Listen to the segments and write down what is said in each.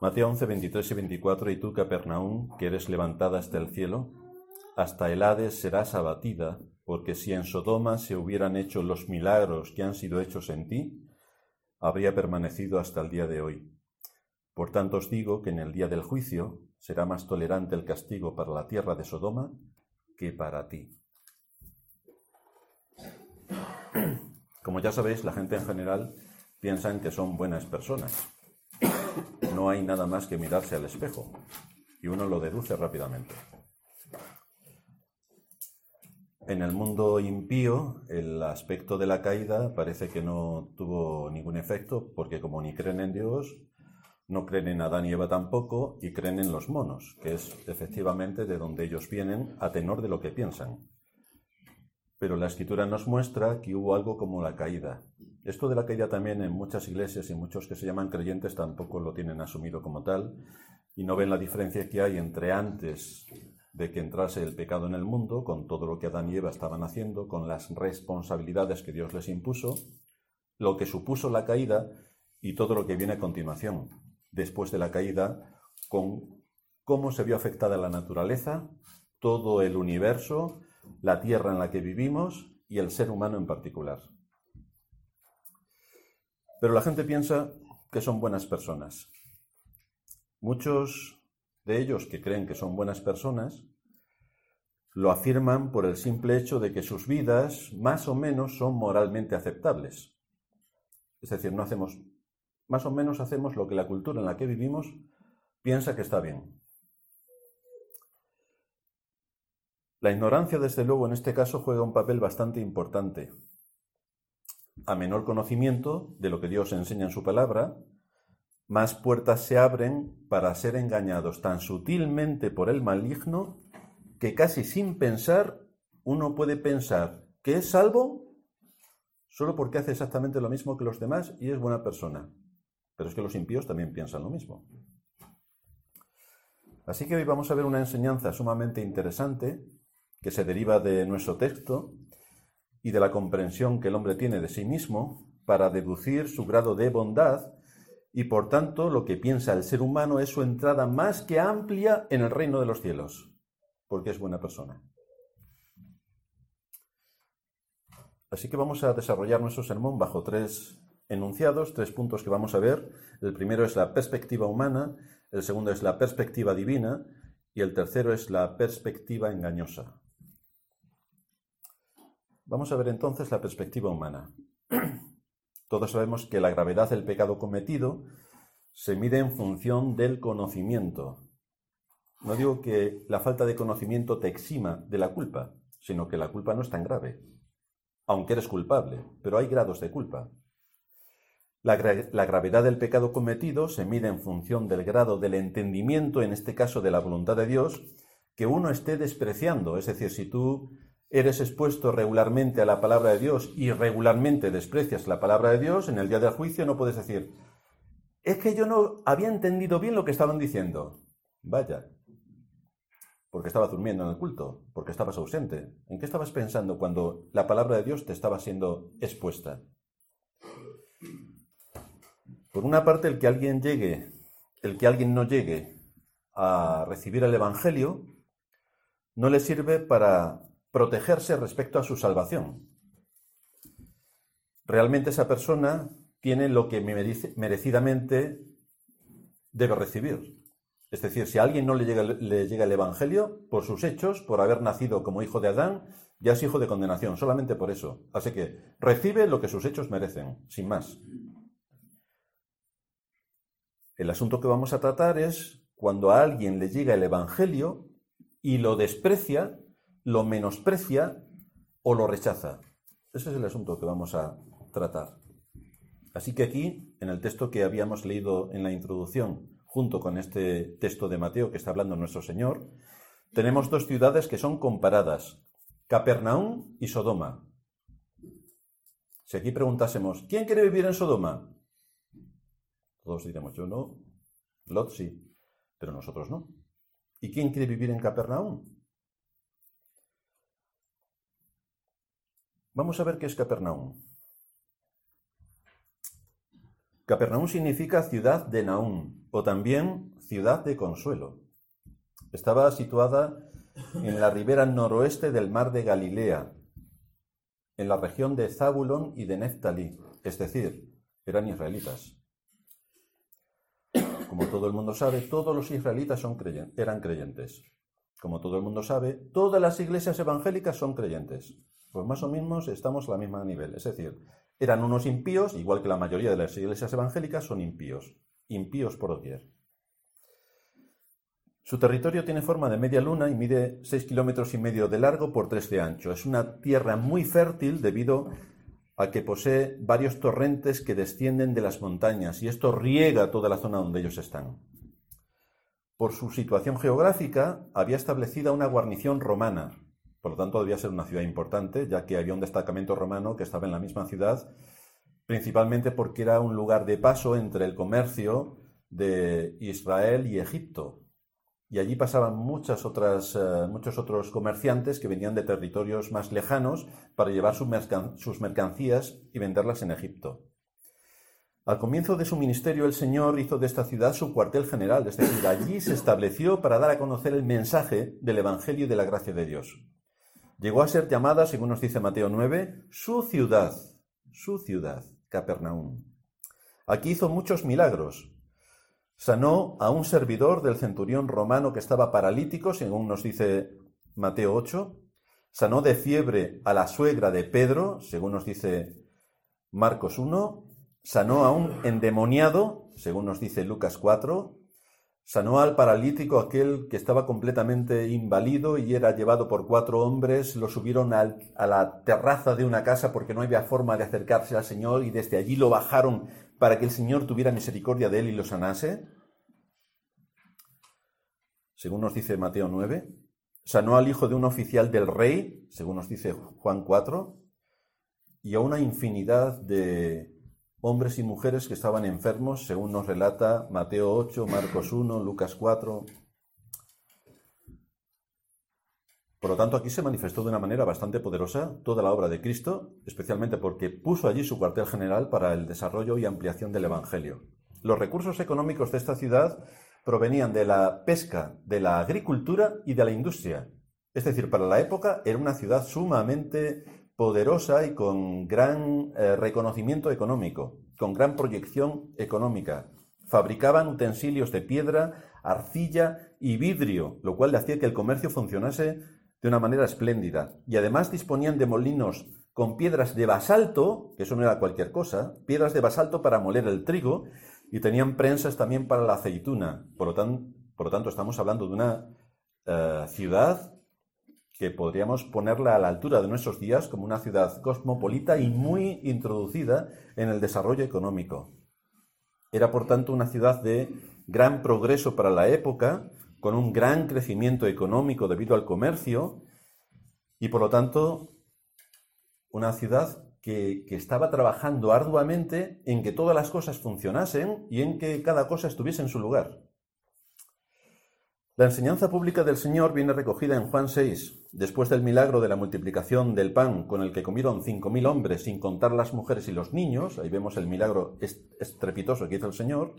Mateo 11, 23 y 24, y tú, Capernaum, que eres levantada hasta el cielo, hasta el Hades serás abatida, porque si en Sodoma se hubieran hecho los milagros que han sido hechos en ti, habría permanecido hasta el día de hoy. Por tanto os digo que en el día del juicio será más tolerante el castigo para la tierra de Sodoma que para ti. Como ya sabéis, la gente en general piensa en que son buenas personas. No hay nada más que mirarse al espejo y uno lo deduce rápidamente. En el mundo impío, el aspecto de la caída parece que no tuvo ningún efecto, porque como ni creen en Dios, no creen en Adán y Eva tampoco, y creen en los monos, que es efectivamente de donde ellos vienen a tenor de lo que piensan. Pero la escritura nos muestra que hubo algo como la caída. Esto de la caída también en muchas iglesias y muchos que se llaman creyentes tampoco lo tienen asumido como tal, y no ven la diferencia que hay entre antes de que entrase el pecado en el mundo, con todo lo que Adán y Eva estaban haciendo, con las responsabilidades que Dios les impuso, lo que supuso la caída y todo lo que viene a continuación, después de la caída, con cómo se vio afectada la naturaleza, todo el universo, la tierra en la que vivimos y el ser humano en particular. Pero la gente piensa que son buenas personas. Muchos de ellos que creen que son buenas personas lo afirman por el simple hecho de que sus vidas más o menos son moralmente aceptables. Es decir, no hacemos, más o menos hacemos lo que la cultura en la que vivimos piensa que está bien. La ignorancia, desde luego, en este caso juega un papel bastante importante. A menor conocimiento de lo que Dios enseña en su palabra, más puertas se abren para ser engañados tan sutilmente por el maligno que casi sin pensar uno puede pensar que es salvo solo porque hace exactamente lo mismo que los demás y es buena persona. Pero es que los impíos también piensan lo mismo. Así que hoy vamos a ver una enseñanza sumamente interesante que se deriva de nuestro texto y de la comprensión que el hombre tiene de sí mismo para deducir su grado de bondad y por tanto lo que piensa el ser humano es su entrada más que amplia en el reino de los cielos, porque es buena persona. Así que vamos a desarrollar nuestro sermón bajo tres enunciados, tres puntos que vamos a ver. El primero es la perspectiva humana, el segundo es la perspectiva divina y el tercero es la perspectiva engañosa. Vamos a ver entonces la perspectiva humana. Todos sabemos que la gravedad del pecado cometido se mide en función del conocimiento. No digo que la falta de conocimiento te exima de la culpa, sino que la culpa no es tan grave, aunque eres culpable, pero hay grados de culpa. La, gravedad del pecado cometido se mide en función del grado del entendimiento, en este caso de la voluntad de Dios, que uno esté despreciando. Es decir, si tú eres expuesto regularmente a la palabra de Dios y regularmente desprecias la palabra de Dios, en el día del juicio no puedes decir, es que yo no había entendido bien lo que estaban diciendo. Vaya, porque estabas durmiendo en el culto, porque estabas ausente. ¿En qué estabas pensando cuando la palabra de Dios te estaba siendo expuesta? Por una parte, el que alguien llegue, el que alguien no llegue a recibir el Evangelio, no le sirve para protegerse respecto a su salvación. Realmente esa persona tiene lo que merecidamente debe recibir. Es decir, si a alguien no le llega, le llega el Evangelio, por sus hechos, por haber nacido como hijo de Adán, ya es hijo de condenación, solamente por eso. Así que recibe lo que sus hechos merecen, sin más. El asunto que vamos a tratar es cuando a alguien le llega el Evangelio y lo desprecia lo menosprecia o lo rechaza. Ese es el asunto que vamos a tratar. Así que aquí, en el texto que habíamos leído en la introducción, junto con este texto de Mateo que está hablando nuestro Señor, tenemos dos ciudades que son comparadas, Capernaum y Sodoma. Si aquí preguntásemos, ¿quién quiere vivir en Sodoma? Todos diremos, yo no, Lot sí, pero nosotros no. ¿Y quién quiere vivir en Capernaum? Vamos a ver qué es Capernaum. Capernaum significa ciudad de Naum. o también ciudad de consuelo. Estaba situada en la ribera noroeste del mar de Galilea, en la región de Zabulón y de Neftalí, es decir, eran israelitas. Como todo el mundo sabe, todos los israelitas eran creyentes. Como todo el mundo sabe, todas las iglesias evangélicas son creyentes. Pues más o menos estamos a la misma nivel. Es decir, eran unos impíos, igual que la mayoría de las iglesias evangélicas son impíos. Impíos por doquier. Su territorio tiene forma de media luna y mide 6 kilómetros y medio de largo por 3 de ancho. Es una tierra muy fértil debido a que posee varios torrentes que descienden de las montañas y esto riega toda la zona donde ellos están. Por su situación geográfica, había establecida una guarnición romana, por lo tanto debía ser una ciudad importante, ya que había un destacamento romano que estaba en la misma ciudad, principalmente porque era un lugar de paso entre el comercio de Israel y Egipto, y allí pasaban muchas otras, eh, muchos otros comerciantes que venían de territorios más lejanos para llevar sus mercancías y venderlas en Egipto. Al comienzo de su ministerio, el Señor hizo de esta ciudad su cuartel general, es decir, allí se estableció para dar a conocer el mensaje del Evangelio y de la gracia de Dios. Llegó a ser llamada, según nos dice Mateo 9, su ciudad, su ciudad, Capernaum. Aquí hizo muchos milagros, Sanó a un servidor del centurión romano que estaba paralítico, según nos dice Mateo 8. Sanó de fiebre a la suegra de Pedro, según nos dice Marcos 1. Sanó a un endemoniado, según nos dice Lucas 4. Sanó al paralítico aquel que estaba completamente invalido y era llevado por cuatro hombres, lo subieron a la terraza de una casa porque no había forma de acercarse al Señor y desde allí lo bajaron para que el Señor tuviera misericordia de él y lo sanase? Según nos dice Mateo 9. Sanó al hijo de un oficial del rey, según nos dice Juan 4. Y a una infinidad de hombres y mujeres que estaban enfermos, según nos relata Mateo 8, Marcos 1, Lucas 4. Por lo tanto, aquí se manifestó de una manera bastante poderosa toda la obra de Cristo, especialmente porque puso allí su cuartel general para el desarrollo y ampliación del Evangelio. Los recursos económicos de esta ciudad provenían de la pesca, de la agricultura y de la industria. Es decir, para la época era una ciudad sumamente poderosa y con gran eh, reconocimiento económico, con gran proyección económica. Fabricaban utensilios de piedra, arcilla y vidrio, lo cual le hacía que el comercio funcionase de una manera espléndida. Y además disponían de molinos con piedras de basalto, que eso no era cualquier cosa, piedras de basalto para moler el trigo, y tenían prensas también para la aceituna. Por lo, tanto, estamos hablando de una eh, ciudad que podríamos ponerla a la altura de nuestros días como una ciudad cosmopolita y muy introducida en el desarrollo económico. Era, por tanto, una ciudad de gran progreso para la época, con un gran crecimiento económico debido al comercio y por lo tanto una ciudad que, estaba trabajando arduamente en que todas las cosas funcionasen y en que cada cosa estuviese en su lugar. La enseñanza pública del Señor viene recogida en Juan 6, después del milagro de la multiplicación del pan con el que comieron cinco mil hombres sin contar las mujeres y los niños, ahí vemos el milagro estrepitoso que hizo el Señor,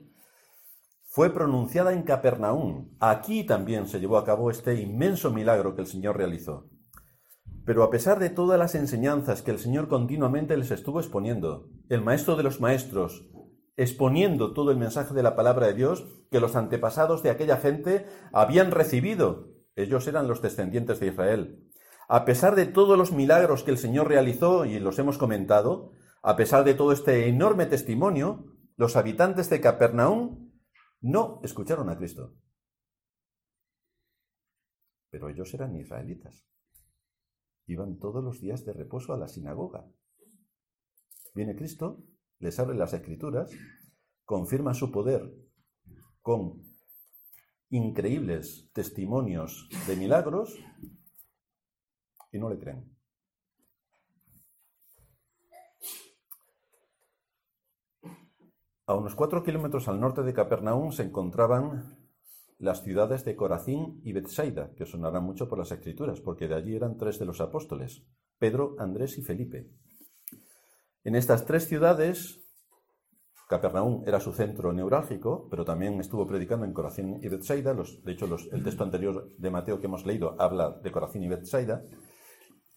fue pronunciada en Capernaum. Aquí también se llevó a cabo este inmenso milagro que el Señor realizó. Pero a pesar de todas las enseñanzas que el Señor continuamente les estuvo exponiendo, el Maestro de los Maestros, exponiendo todo el mensaje de la palabra de Dios que los antepasados de aquella gente habían recibido, ellos eran los descendientes de Israel. A pesar de todos los milagros que el Señor realizó, y los hemos comentado, a pesar de todo este enorme testimonio, los habitantes de Capernaum no escucharon a Cristo. Pero ellos eran israelitas. Iban todos los días de reposo a la sinagoga. Viene Cristo, les abre las escrituras, confirma su poder con increíbles testimonios de milagros y no le creen. A unos cuatro kilómetros al norte de Capernaum se encontraban las ciudades de Corazín y Bethsaida, que sonarán mucho por las escrituras, porque de allí eran tres de los apóstoles, Pedro, Andrés y Felipe. En estas tres ciudades, Capernaum era su centro neurálgico, pero también estuvo predicando en Corazín y Bethsaida. de hecho, el texto anterior de Mateo que hemos leído habla de Corazín y Bethsaida.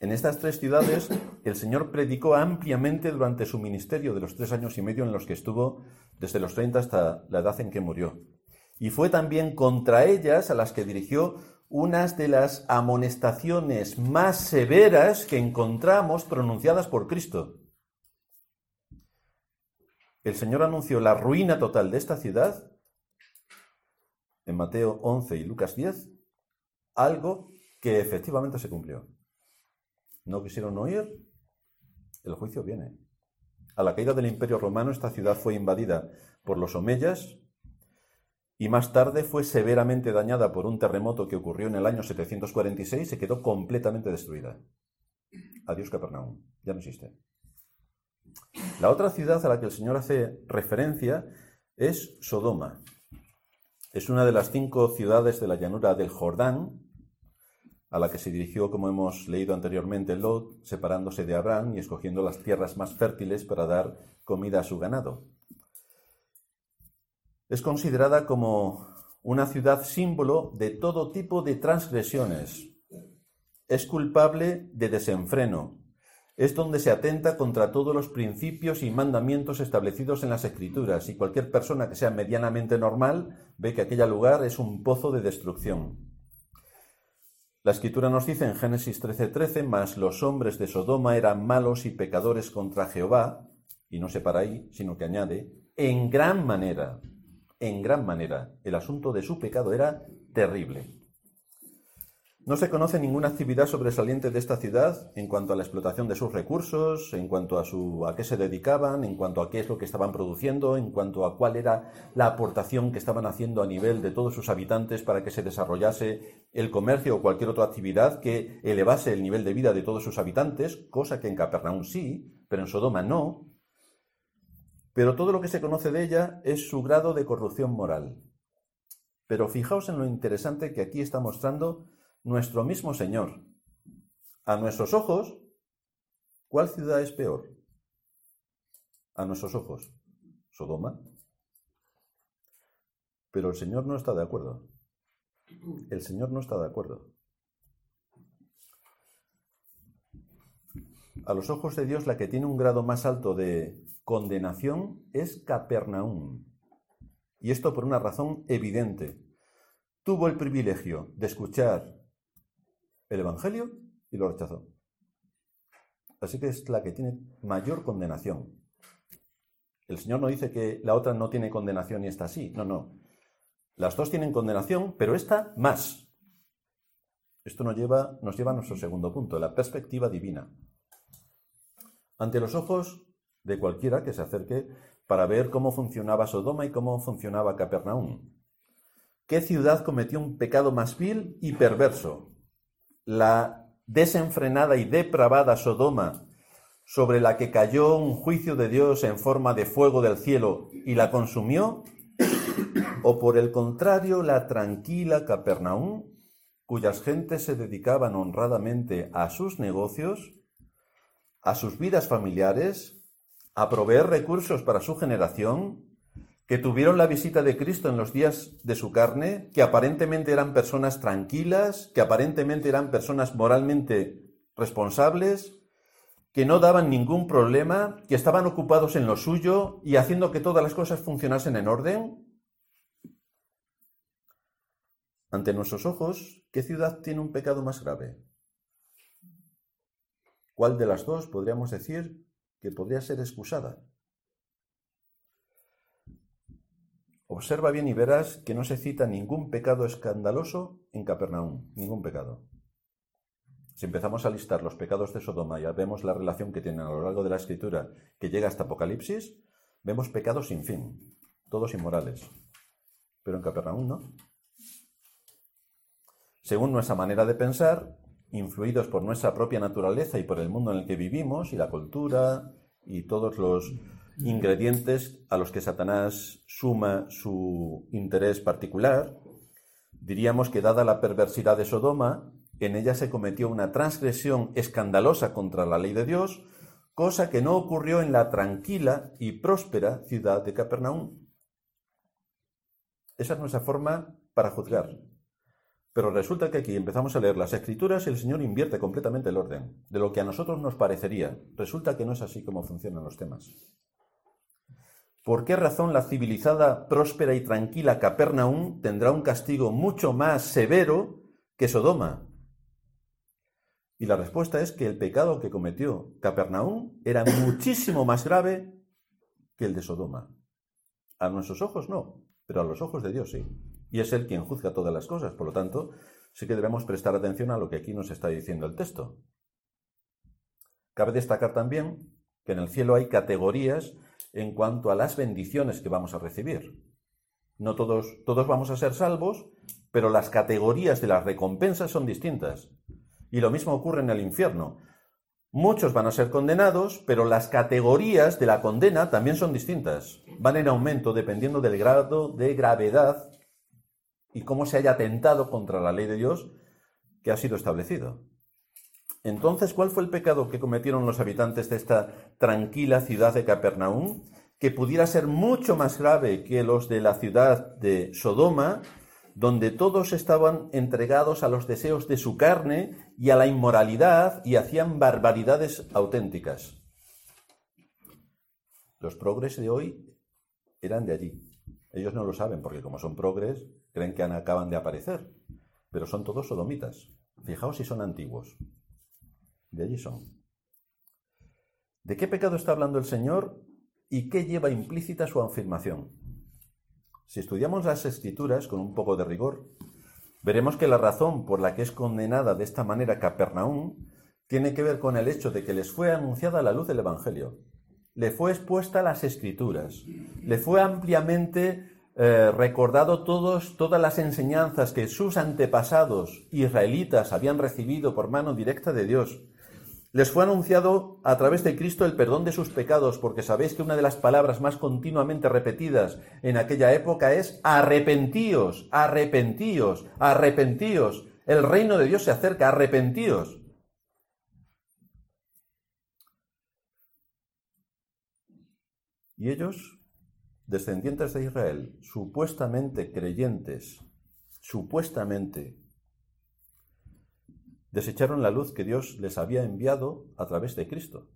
En estas tres ciudades, el Señor predicó ampliamente durante su ministerio de los tres años y medio en los que estuvo, desde los 30 hasta la edad en que murió. Y fue también contra ellas a las que dirigió unas de las amonestaciones más severas que encontramos pronunciadas por Cristo. El Señor anunció la ruina total de esta ciudad en Mateo 11 y Lucas 10, algo que efectivamente se cumplió. No quisieron oír, el juicio viene. A la caída del Imperio Romano esta ciudad fue invadida por los omeyas y más tarde fue severamente dañada por un terremoto que ocurrió en el año 746 y se quedó completamente destruida. Adiós Capernaum, ya no existe. La otra ciudad a la que el Señor hace referencia es Sodoma. Es una de las cinco ciudades de la llanura del Jordán, a la que se dirigió, como hemos leído anteriormente, Lot, separándose de Abraham y escogiendo las tierras más fértiles para dar comida a su ganado. Es considerada como una ciudad símbolo de todo tipo de transgresiones. Es culpable de desenfreno, es donde se atenta contra todos los principios y mandamientos establecidos en las Escrituras, y cualquier persona que sea medianamente normal ve que aquel lugar es un pozo de destrucción. La Escritura nos dice en Génesis 13:13, 13, mas los hombres de Sodoma eran malos y pecadores contra Jehová, y no se para ahí, sino que añade, en gran manera, en gran manera. El asunto de su pecado era terrible. No se conoce ninguna actividad sobresaliente de esta ciudad en cuanto a la explotación de sus recursos, en cuanto a, su, a qué se dedicaban, en cuanto a qué es lo que estaban produciendo, en cuanto a cuál era la aportación que estaban haciendo a nivel de todos sus habitantes para que se desarrollase el comercio o cualquier otra actividad que elevase el nivel de vida de todos sus habitantes, cosa que en Capernaum sí, pero en Sodoma no. Pero todo lo que se conoce de ella es su grado de corrupción moral. Pero fijaos en lo interesante que aquí está mostrando nuestro mismo Señor. A nuestros ojos, ¿cuál ciudad es peor? A nuestros ojos, Sodoma. Pero el Señor no está de acuerdo. El Señor no está de acuerdo. A los ojos de Dios, la que tiene un grado más alto de condenación es Capernaum. Y esto por una razón evidente. Tuvo el privilegio de escuchar el Evangelio y lo rechazó. Así que es la que tiene mayor condenación. El Señor no dice que la otra no tiene condenación y esta sí. No, no. Las dos tienen condenación, pero esta más. Esto nos lleva, nos lleva a nuestro segundo punto, la perspectiva divina. Ante los ojos de cualquiera que se acerque para ver cómo funcionaba Sodoma y cómo funcionaba Capernaum. ¿Qué ciudad cometió un pecado más vil y perverso? La desenfrenada y depravada Sodoma, sobre la que cayó un juicio de Dios en forma de fuego del cielo y la consumió, o por el contrario la tranquila Capernaum, cuyas gentes se dedicaban honradamente a sus negocios, a sus vidas familiares, a proveer recursos para su generación, que tuvieron la visita de Cristo en los días de su carne, que aparentemente eran personas tranquilas, que aparentemente eran personas moralmente responsables, que no daban ningún problema, que estaban ocupados en lo suyo y haciendo que todas las cosas funcionasen en orden? Ante nuestros ojos, ¿qué ciudad tiene un pecado más grave? ¿Cuál de las dos podríamos decir que podría ser excusada? Observa bien y verás que no se cita ningún pecado escandaloso en Capernaum, ningún pecado. Si empezamos a listar los pecados de Sodoma y vemos la relación que tienen a lo largo de la escritura que llega hasta Apocalipsis, vemos pecados sin fin, todos inmorales. Pero en Capernaum no. Según nuestra manera de pensar, influidos por nuestra propia naturaleza y por el mundo en el que vivimos y la cultura y todos los ingredientes a los que Satanás suma su interés particular, diríamos que dada la perversidad de Sodoma, en ella se cometió una transgresión escandalosa contra la ley de Dios, cosa que no ocurrió en la tranquila y próspera ciudad de Capernaum. Esa es nuestra forma para juzgar. Pero resulta que aquí empezamos a leer las escrituras y el Señor invierte completamente el orden. De lo que a nosotros nos parecería, resulta que no es así como funcionan los temas. ¿Por qué razón la civilizada, próspera y tranquila Capernaum tendrá un castigo mucho más severo que Sodoma? Y la respuesta es que el pecado que cometió Capernaum era muchísimo más grave que el de Sodoma. A nuestros ojos no, pero a los ojos de Dios sí. Y es Él quien juzga todas las cosas. Por lo tanto, sí que debemos prestar atención a lo que aquí nos está diciendo el texto. Cabe destacar también que en el cielo hay categorías en cuanto a las bendiciones que vamos a recibir. No todos, todos vamos a ser salvos, pero las categorías de las recompensas son distintas. Y lo mismo ocurre en el infierno. Muchos van a ser condenados, pero las categorías de la condena también son distintas. Van en aumento dependiendo del grado de gravedad y cómo se haya atentado contra la ley de Dios que ha sido establecido. Entonces, ¿cuál fue el pecado que cometieron los habitantes de esta tranquila ciudad de Capernaum? Que pudiera ser mucho más grave que los de la ciudad de Sodoma, donde todos estaban entregados a los deseos de su carne y a la inmoralidad y hacían barbaridades auténticas. Los progres de hoy eran de allí. Ellos no lo saben porque como son progres, creen que acaban de aparecer, pero son todos sodomitas. Fijaos si son antiguos. De allí son. ¿De qué pecado está hablando el Señor y qué lleva implícita su afirmación? Si estudiamos las escrituras con un poco de rigor, veremos que la razón por la que es condenada de esta manera Capernaum tiene que ver con el hecho de que les fue anunciada la luz del Evangelio, le fue expuesta las escrituras, le fue ampliamente eh, recordado todos, todas las enseñanzas que sus antepasados israelitas habían recibido por mano directa de Dios, les fue anunciado a través de Cristo el perdón de sus pecados, porque sabéis que una de las palabras más continuamente repetidas en aquella época es arrepentíos, arrepentíos, arrepentíos. El reino de Dios se acerca, arrepentíos. Y ellos, descendientes de Israel, supuestamente creyentes, supuestamente desecharon la luz que Dios les había enviado a través de Cristo.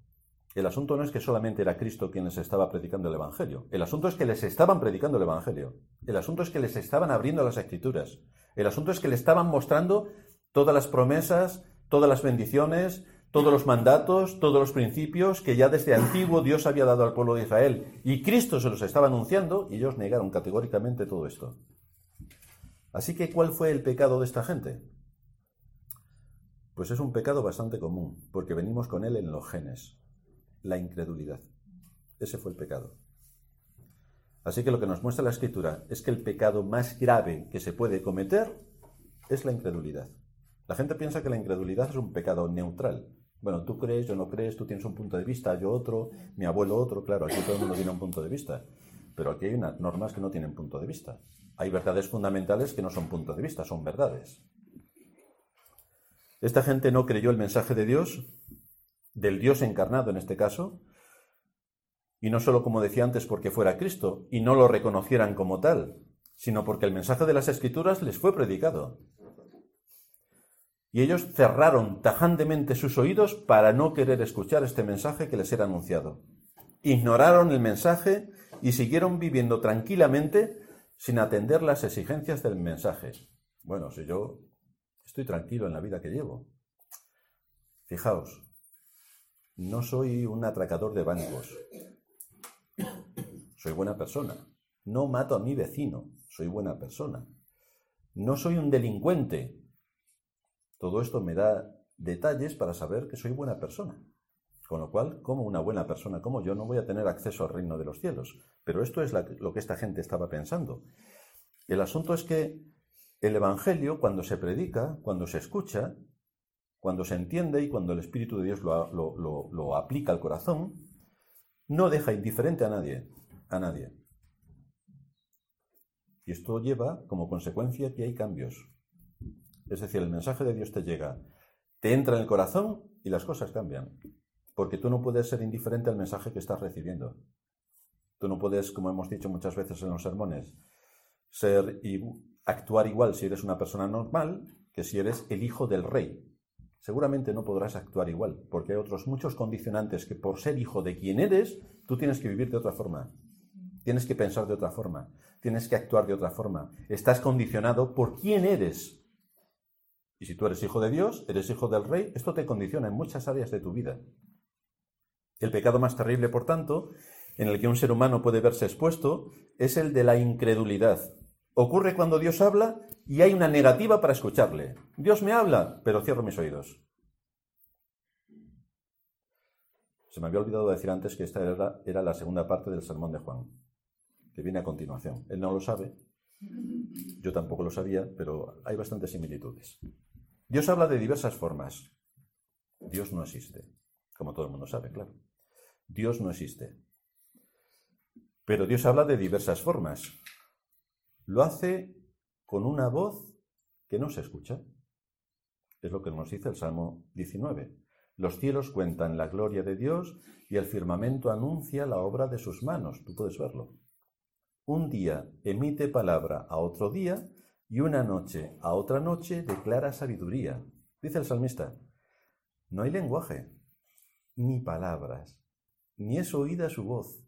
El asunto no es que solamente era Cristo quien les estaba predicando el Evangelio. El asunto es que les estaban predicando el Evangelio. El asunto es que les estaban abriendo las escrituras. El asunto es que les estaban mostrando todas las promesas, todas las bendiciones, todos los mandatos, todos los principios que ya desde antiguo Dios había dado al pueblo de Israel. Y Cristo se los estaba anunciando y ellos negaron categóricamente todo esto. Así que, ¿cuál fue el pecado de esta gente? Pues es un pecado bastante común, porque venimos con él en los genes, la incredulidad. Ese fue el pecado. Así que lo que nos muestra la escritura es que el pecado más grave que se puede cometer es la incredulidad. La gente piensa que la incredulidad es un pecado neutral. Bueno, tú crees, yo no crees, tú tienes un punto de vista, yo otro, mi abuelo otro, claro, aquí todo el mundo tiene un punto de vista. Pero aquí hay unas normas que no tienen punto de vista. Hay verdades fundamentales que no son punto de vista, son verdades. Esta gente no creyó el mensaje de Dios, del Dios encarnado en este caso, y no solo como decía antes porque fuera Cristo y no lo reconocieran como tal, sino porque el mensaje de las Escrituras les fue predicado. Y ellos cerraron tajantemente sus oídos para no querer escuchar este mensaje que les era anunciado. Ignoraron el mensaje y siguieron viviendo tranquilamente sin atender las exigencias del mensaje. Bueno, si yo Estoy tranquilo en la vida que llevo. Fijaos, no soy un atracador de bancos. Soy buena persona. No mato a mi vecino. Soy buena persona. No soy un delincuente. Todo esto me da detalles para saber que soy buena persona. Con lo cual, como una buena persona como yo, no voy a tener acceso al reino de los cielos. Pero esto es lo que esta gente estaba pensando. El asunto es que el Evangelio, cuando se predica, cuando se escucha, cuando se entiende y cuando el Espíritu de Dios lo, aplica al corazón, no deja indiferente a nadie, a nadie. Y esto lleva como consecuencia que hay cambios. Es decir, el mensaje de Dios te llega, te entra en el corazón y las cosas cambian. porque tú no puedes ser indiferente al mensaje que estás recibiendo. Tú no puedes, como hemos dicho muchas veces en los sermones, ser actuar igual si eres una persona normal que si eres el hijo del rey. Seguramente no podrás actuar igual, porque hay otros muchos condicionantes que por ser hijo de quien eres, tú tienes que vivir de otra forma. Tienes que pensar de otra forma, tienes que actuar de otra forma. Estás condicionado por quién eres. Y si tú eres hijo de Dios, eres hijo del rey, esto te condiciona en muchas áreas de tu vida. El pecado más terrible, por tanto, en el que un ser humano puede verse expuesto, es el de la incredulidad. Ocurre cuando Dios habla y hay una negativa para escucharle. Dios me habla, pero cierro mis oídos. Se me había olvidado decir antes que esta era, era la segunda parte del sermón de Juan, que viene a continuación. Él no lo sabe, yo tampoco lo sabía, pero hay bastantes similitudes. Dios habla de diversas formas. Dios no existe, como todo el mundo sabe, claro. Dios no existe. Pero Dios habla de diversas formas. Lo hace con una voz que no se escucha. Es lo que nos dice el Salmo 19. Los cielos cuentan la gloria de Dios y el firmamento anuncia la obra de sus manos. Tú puedes verlo. Un día emite palabra a otro día y una noche a otra noche declara sabiduría. Dice el salmista, no hay lenguaje, ni palabras, ni es oída su voz,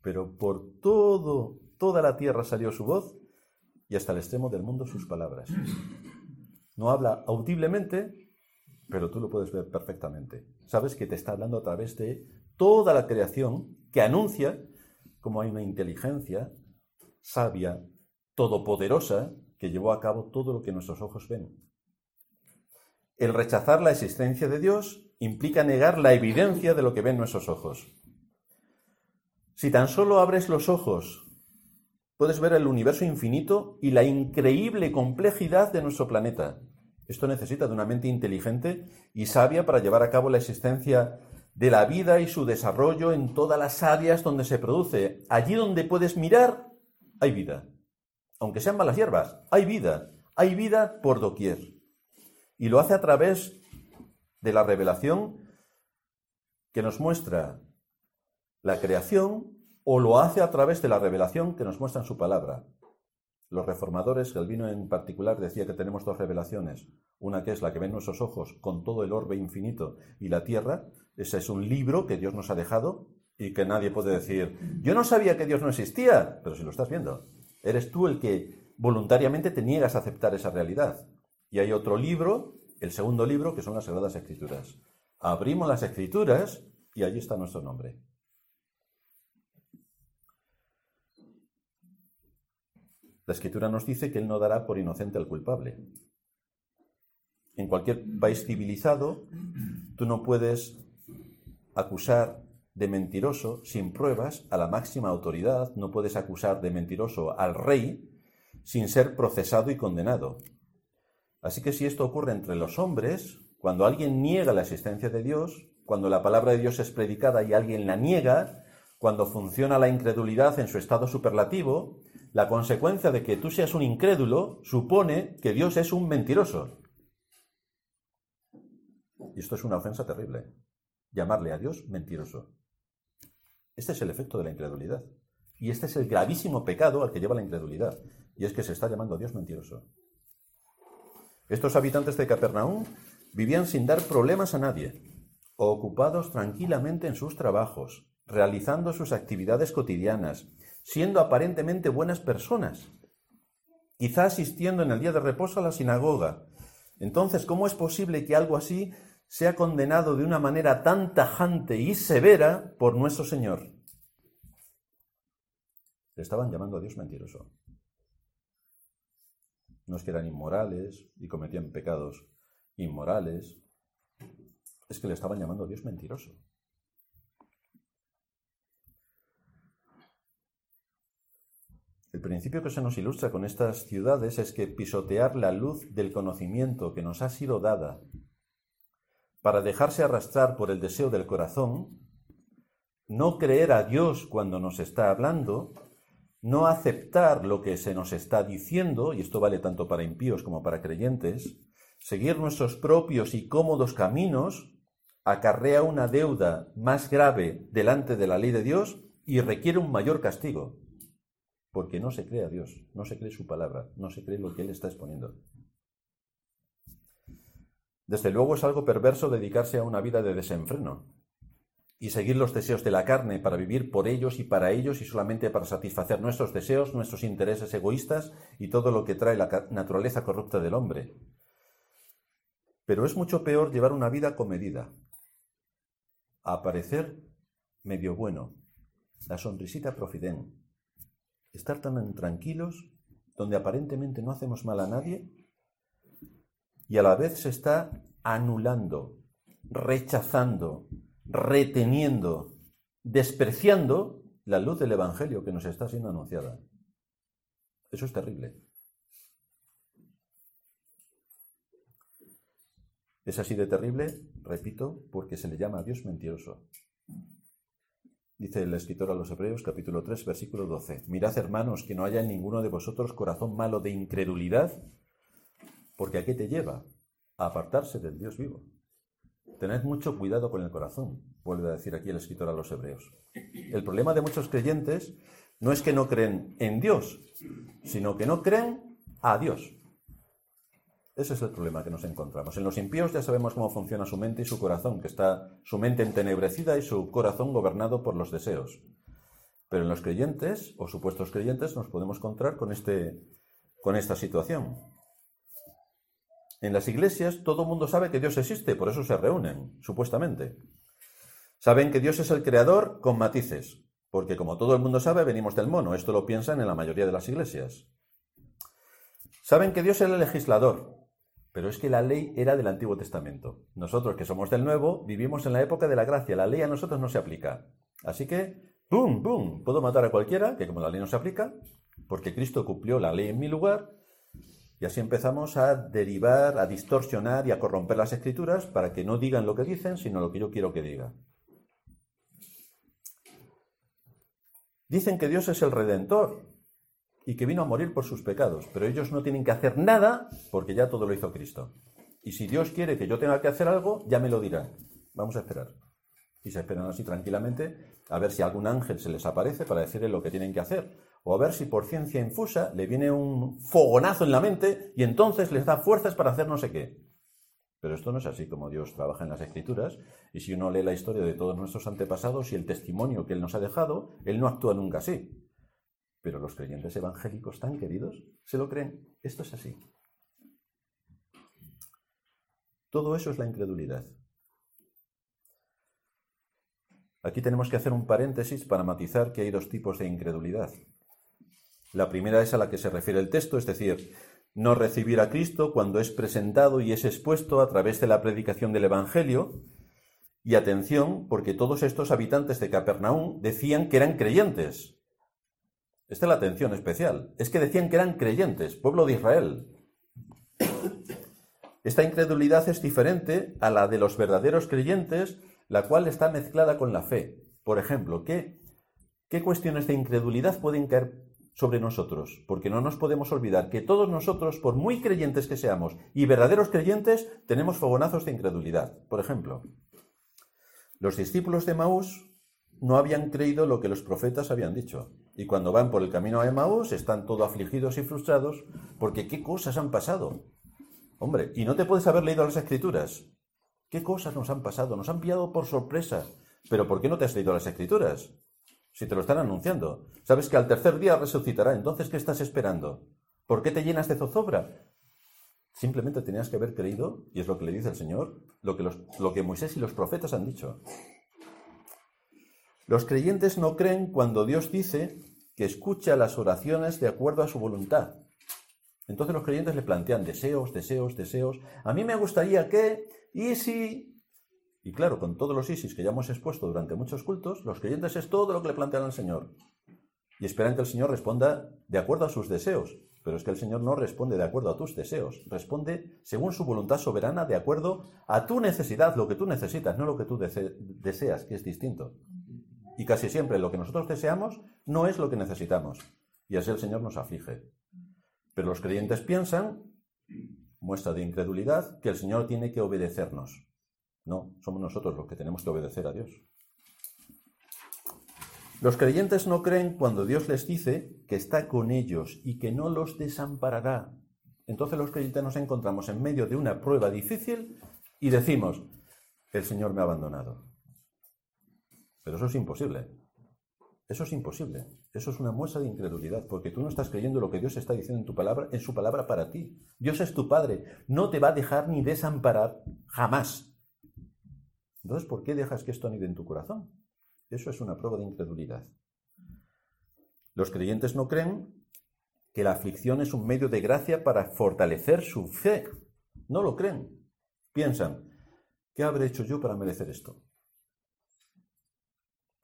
pero por todo, toda la tierra salió su voz y hasta el extremo del mundo sus palabras. No habla audiblemente, pero tú lo puedes ver perfectamente. Sabes que te está hablando a través de toda la creación que anuncia cómo hay una inteligencia sabia, todopoderosa, que llevó a cabo todo lo que nuestros ojos ven. El rechazar la existencia de Dios implica negar la evidencia de lo que ven nuestros ojos. Si tan solo abres los ojos, puedes ver el universo infinito y la increíble complejidad de nuestro planeta. Esto necesita de una mente inteligente y sabia para llevar a cabo la existencia de la vida y su desarrollo en todas las áreas donde se produce. Allí donde puedes mirar, hay vida. Aunque sean malas hierbas, hay vida. Hay vida por doquier. Y lo hace a través de la revelación que nos muestra la creación o lo hace a través de la revelación que nos muestra en su palabra. Los reformadores, el vino en particular, decía que tenemos dos revelaciones. Una que es la que ven nuestros ojos con todo el orbe infinito y la tierra. Ese es un libro que Dios nos ha dejado y que nadie puede decir, yo no sabía que Dios no existía, pero si lo estás viendo. Eres tú el que voluntariamente te niegas a aceptar esa realidad. Y hay otro libro, el segundo libro, que son las Sagradas Escrituras. Abrimos las Escrituras y allí está nuestro nombre. La escritura nos dice que Él no dará por inocente al culpable. En cualquier país civilizado, tú no puedes acusar de mentiroso sin pruebas a la máxima autoridad, no puedes acusar de mentiroso al rey sin ser procesado y condenado. Así que si esto ocurre entre los hombres, cuando alguien niega la existencia de Dios, cuando la palabra de Dios es predicada y alguien la niega, cuando funciona la incredulidad en su estado superlativo, la consecuencia de que tú seas un incrédulo supone que Dios es un mentiroso. Y esto es una ofensa terrible, llamarle a Dios mentiroso. Este es el efecto de la incredulidad. Y este es el gravísimo pecado al que lleva la incredulidad. Y es que se está llamando a Dios mentiroso. Estos habitantes de Capernaum vivían sin dar problemas a nadie, ocupados tranquilamente en sus trabajos, realizando sus actividades cotidianas, siendo aparentemente buenas personas, quizá asistiendo en el día de reposo a la sinagoga. Entonces, ¿cómo es posible que algo así sea condenado de una manera tan tajante y severa por nuestro Señor? Le estaban llamando a Dios mentiroso. No es que eran inmorales y cometían pecados inmorales, es que le estaban llamando a Dios mentiroso. Principio que se nos ilustra con estas ciudades es que pisotear la luz del conocimiento que nos ha sido dada para dejarse arrastrar por el deseo del corazón, no creer a Dios cuando nos está hablando, no aceptar lo que se nos está diciendo, y esto vale tanto para impíos como para creyentes, seguir nuestros propios y cómodos caminos, acarrea una deuda más grave delante de la ley de Dios y requiere un mayor castigo, porque no se cree a Dios, no se cree su palabra, no se cree lo que Él está exponiendo. Desde luego es algo perverso dedicarse a una vida de desenfreno y seguir los deseos de la carne para vivir por ellos y para ellos y solamente para satisfacer nuestros deseos, nuestros intereses egoístas y todo lo que trae la naturaleza corrupta del hombre. Pero es mucho peor llevar una vida comedida, a parecer medio bueno, la sonrisita profiden, estar tan tranquilos, donde aparentemente no hacemos mal a nadie, y a la vez se está anulando, rechazando, reteniendo, despreciando la luz del Evangelio que nos está siendo anunciada. Eso es terrible. Es así de terrible, repito, porque se le llama a Dios mentiroso. Dice el escritor a los Hebreos capítulo 3 versículo 12, Mirad hermanos que no haya en ninguno de vosotros corazón malo de incredulidad, porque ¿a qué te lleva? A apartarse del Dios vivo. Tened mucho cuidado con el corazón, vuelve a decir aquí el escritor a los Hebreos. El problema de muchos creyentes no es que no creen en Dios, sino que no creen a Dios. Ese es el problema que nos encontramos. En los impíos ya sabemos cómo funciona su mente y su corazón, que está su mente entenebrecida y su corazón gobernado por los deseos. Pero en los creyentes, o supuestos creyentes, nos podemos encontrar con, este, con esta situación. En las iglesias todo el mundo sabe que Dios existe, por eso se reúnen, supuestamente. Saben que Dios es el creador con matices, porque como todo el mundo sabe, venimos del mono. Esto lo piensan en la mayoría de las iglesias. Saben que Dios es el legislador, pero es que la ley era del Antiguo Testamento. Nosotros que somos del Nuevo vivimos en la época de la gracia. La ley a nosotros no se aplica. Así que, ¡pum, pum! Puedo matar a cualquiera, que como la ley no se aplica, porque Cristo cumplió la ley en mi lugar, y así empezamos a derivar, a distorsionar y a corromper las escrituras para que no digan lo que dicen, sino lo que yo quiero que diga. Dicen que Dios es el redentor, y que vino a morir por sus pecados, pero ellos no tienen que hacer nada porque ya todo lo hizo Cristo. Y si Dios quiere que yo tenga que hacer algo, ya me lo dirá. Vamos a esperar. Y se esperan así tranquilamente a ver si algún ángel se les aparece para decirle lo que tienen que hacer. O a ver si por ciencia infusa le viene un fogonazo en la mente y entonces les da fuerzas para hacer no sé qué. Pero esto no es así como Dios trabaja en las escrituras. Y si uno lee la historia de todos nuestros antepasados y el testimonio que Él nos ha dejado, Él no actúa nunca así. Pero los creyentes evangélicos tan queridos se lo creen. Esto es así. Todo eso es la incredulidad. Aquí tenemos que hacer un paréntesis para matizar que hay dos tipos de incredulidad. La primera es a la que se refiere el texto, es decir, no recibir a Cristo cuando es presentado y es expuesto a través de la predicación del Evangelio. Y atención, porque todos estos habitantes de Capernaum decían que eran creyentes. Esta es la atención especial. Es que decían que eran creyentes, pueblo de Israel. Esta incredulidad es diferente a la de los verdaderos creyentes, la cual está mezclada con la fe. Por ejemplo, ¿qué, qué cuestiones de incredulidad pueden caer sobre nosotros? Porque no nos podemos olvidar que todos nosotros, por muy creyentes que seamos y verdaderos creyentes, tenemos fogonazos de incredulidad. Por ejemplo, los discípulos de Maús no habían creído lo que los profetas habían dicho. Y cuando van por el camino a Emmaús están todos afligidos y frustrados porque qué cosas han pasado. Hombre, y no te puedes haber leído las escrituras. ¿Qué cosas nos han pasado? Nos han pillado por sorpresa. Pero ¿por qué no te has leído las escrituras? Si te lo están anunciando. Sabes que al tercer día resucitará. Entonces, ¿qué estás esperando? ¿Por qué te llenas de zozobra? Simplemente tenías que haber creído, y es lo que le dice el Señor, lo que, lo que Moisés y los profetas han dicho. Los creyentes no creen cuando Dios dice que escucha las oraciones de acuerdo a su voluntad. Entonces los creyentes le plantean deseos, deseos, deseos. A mí me gustaría que, y si... Y claro, con todos los ISIS que ya hemos expuesto durante muchos cultos, los creyentes es todo lo que le plantean al Señor. Y esperan que el Señor responda de acuerdo a sus deseos. Pero es que el Señor no responde de acuerdo a tus deseos, responde según su voluntad soberana, de acuerdo a tu necesidad, lo que tú necesitas, no lo que tú deseas, que es distinto. Y casi siempre lo que nosotros deseamos no es lo que necesitamos. Y así el Señor nos aflige. Pero los creyentes piensan, muestra de incredulidad, que el Señor tiene que obedecernos. No, somos nosotros los que tenemos que obedecer a Dios. Los creyentes no creen cuando Dios les dice que está con ellos y que no los desamparará. Entonces los creyentes nos encontramos en medio de una prueba difícil y decimos, el Señor me ha abandonado. Pero eso es imposible. Eso es imposible. Eso es una muestra de incredulidad, porque tú no estás creyendo lo que Dios está diciendo en tu palabra, en su palabra para ti. Dios es tu Padre, no te va a dejar ni desamparar jamás. Entonces, ¿por qué dejas que esto anide en tu corazón? Eso es una prueba de incredulidad. Los creyentes no creen que la aflicción es un medio de gracia para fortalecer su fe. No lo creen. Piensan, ¿qué habré hecho yo para merecer esto?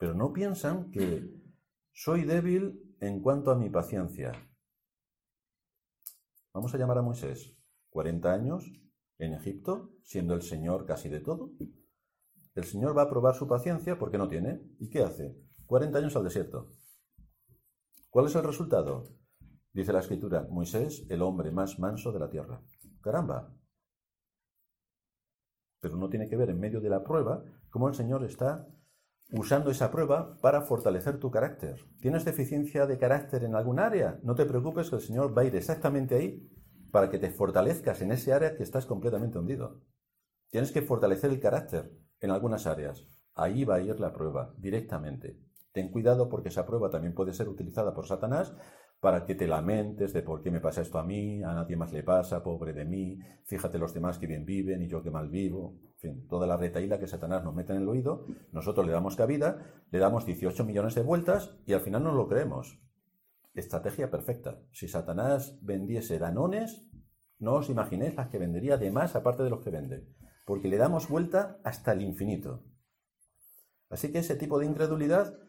Pero no piensan que soy débil en cuanto a mi paciencia. Vamos a llamar a Moisés, 40 años en Egipto, siendo el Señor casi de todo. El Señor va a probar su paciencia porque no tiene. ¿Y qué hace? 40 años al desierto. ¿Cuál es el resultado? Dice la escritura, Moisés, el hombre más manso de la tierra. Caramba. Pero no tiene que ver en medio de la prueba cómo el Señor está usando esa prueba para fortalecer tu carácter. ¿Tienes deficiencia de carácter en algún área? No te preocupes que el Señor va a ir exactamente ahí para que te fortalezcas en ese área que estás completamente hundido. Tienes que fortalecer el carácter en algunas áreas. Ahí va a ir la prueba, directamente. Ten cuidado porque esa prueba también puede ser utilizada por Satanás para que te lamentes de por qué me pasa esto a mí, a nadie más le pasa, pobre de mí, fíjate los demás que bien viven y yo que mal vivo. En fin, toda la retaíla que Satanás nos mete en el oído, nosotros le damos cabida, le damos 18 millones de vueltas y al final no lo creemos. Estrategia perfecta. Si Satanás vendiese danones, no os imaginéis las que vendería de más aparte de los que vende, porque le damos vuelta hasta el infinito. Así que ese tipo de incredulidad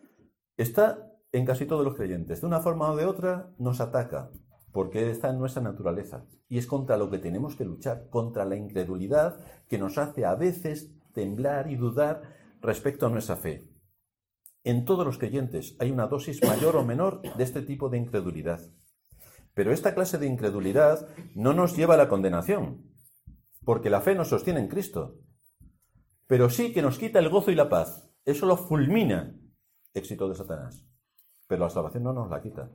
está en casi todos los creyentes. De una forma o de otra nos ataca, porque está en nuestra naturaleza. Y es contra lo que tenemos que luchar, contra la incredulidad que nos hace a veces temblar y dudar respecto a nuestra fe. En todos los creyentes hay una dosis mayor o menor de este tipo de incredulidad. Pero esta clase de incredulidad no nos lleva a la condenación, porque la fe nos sostiene en Cristo. Pero sí que nos quita el gozo y la paz. Eso lo fulmina éxito de Satanás pero la salvación no nos la quita.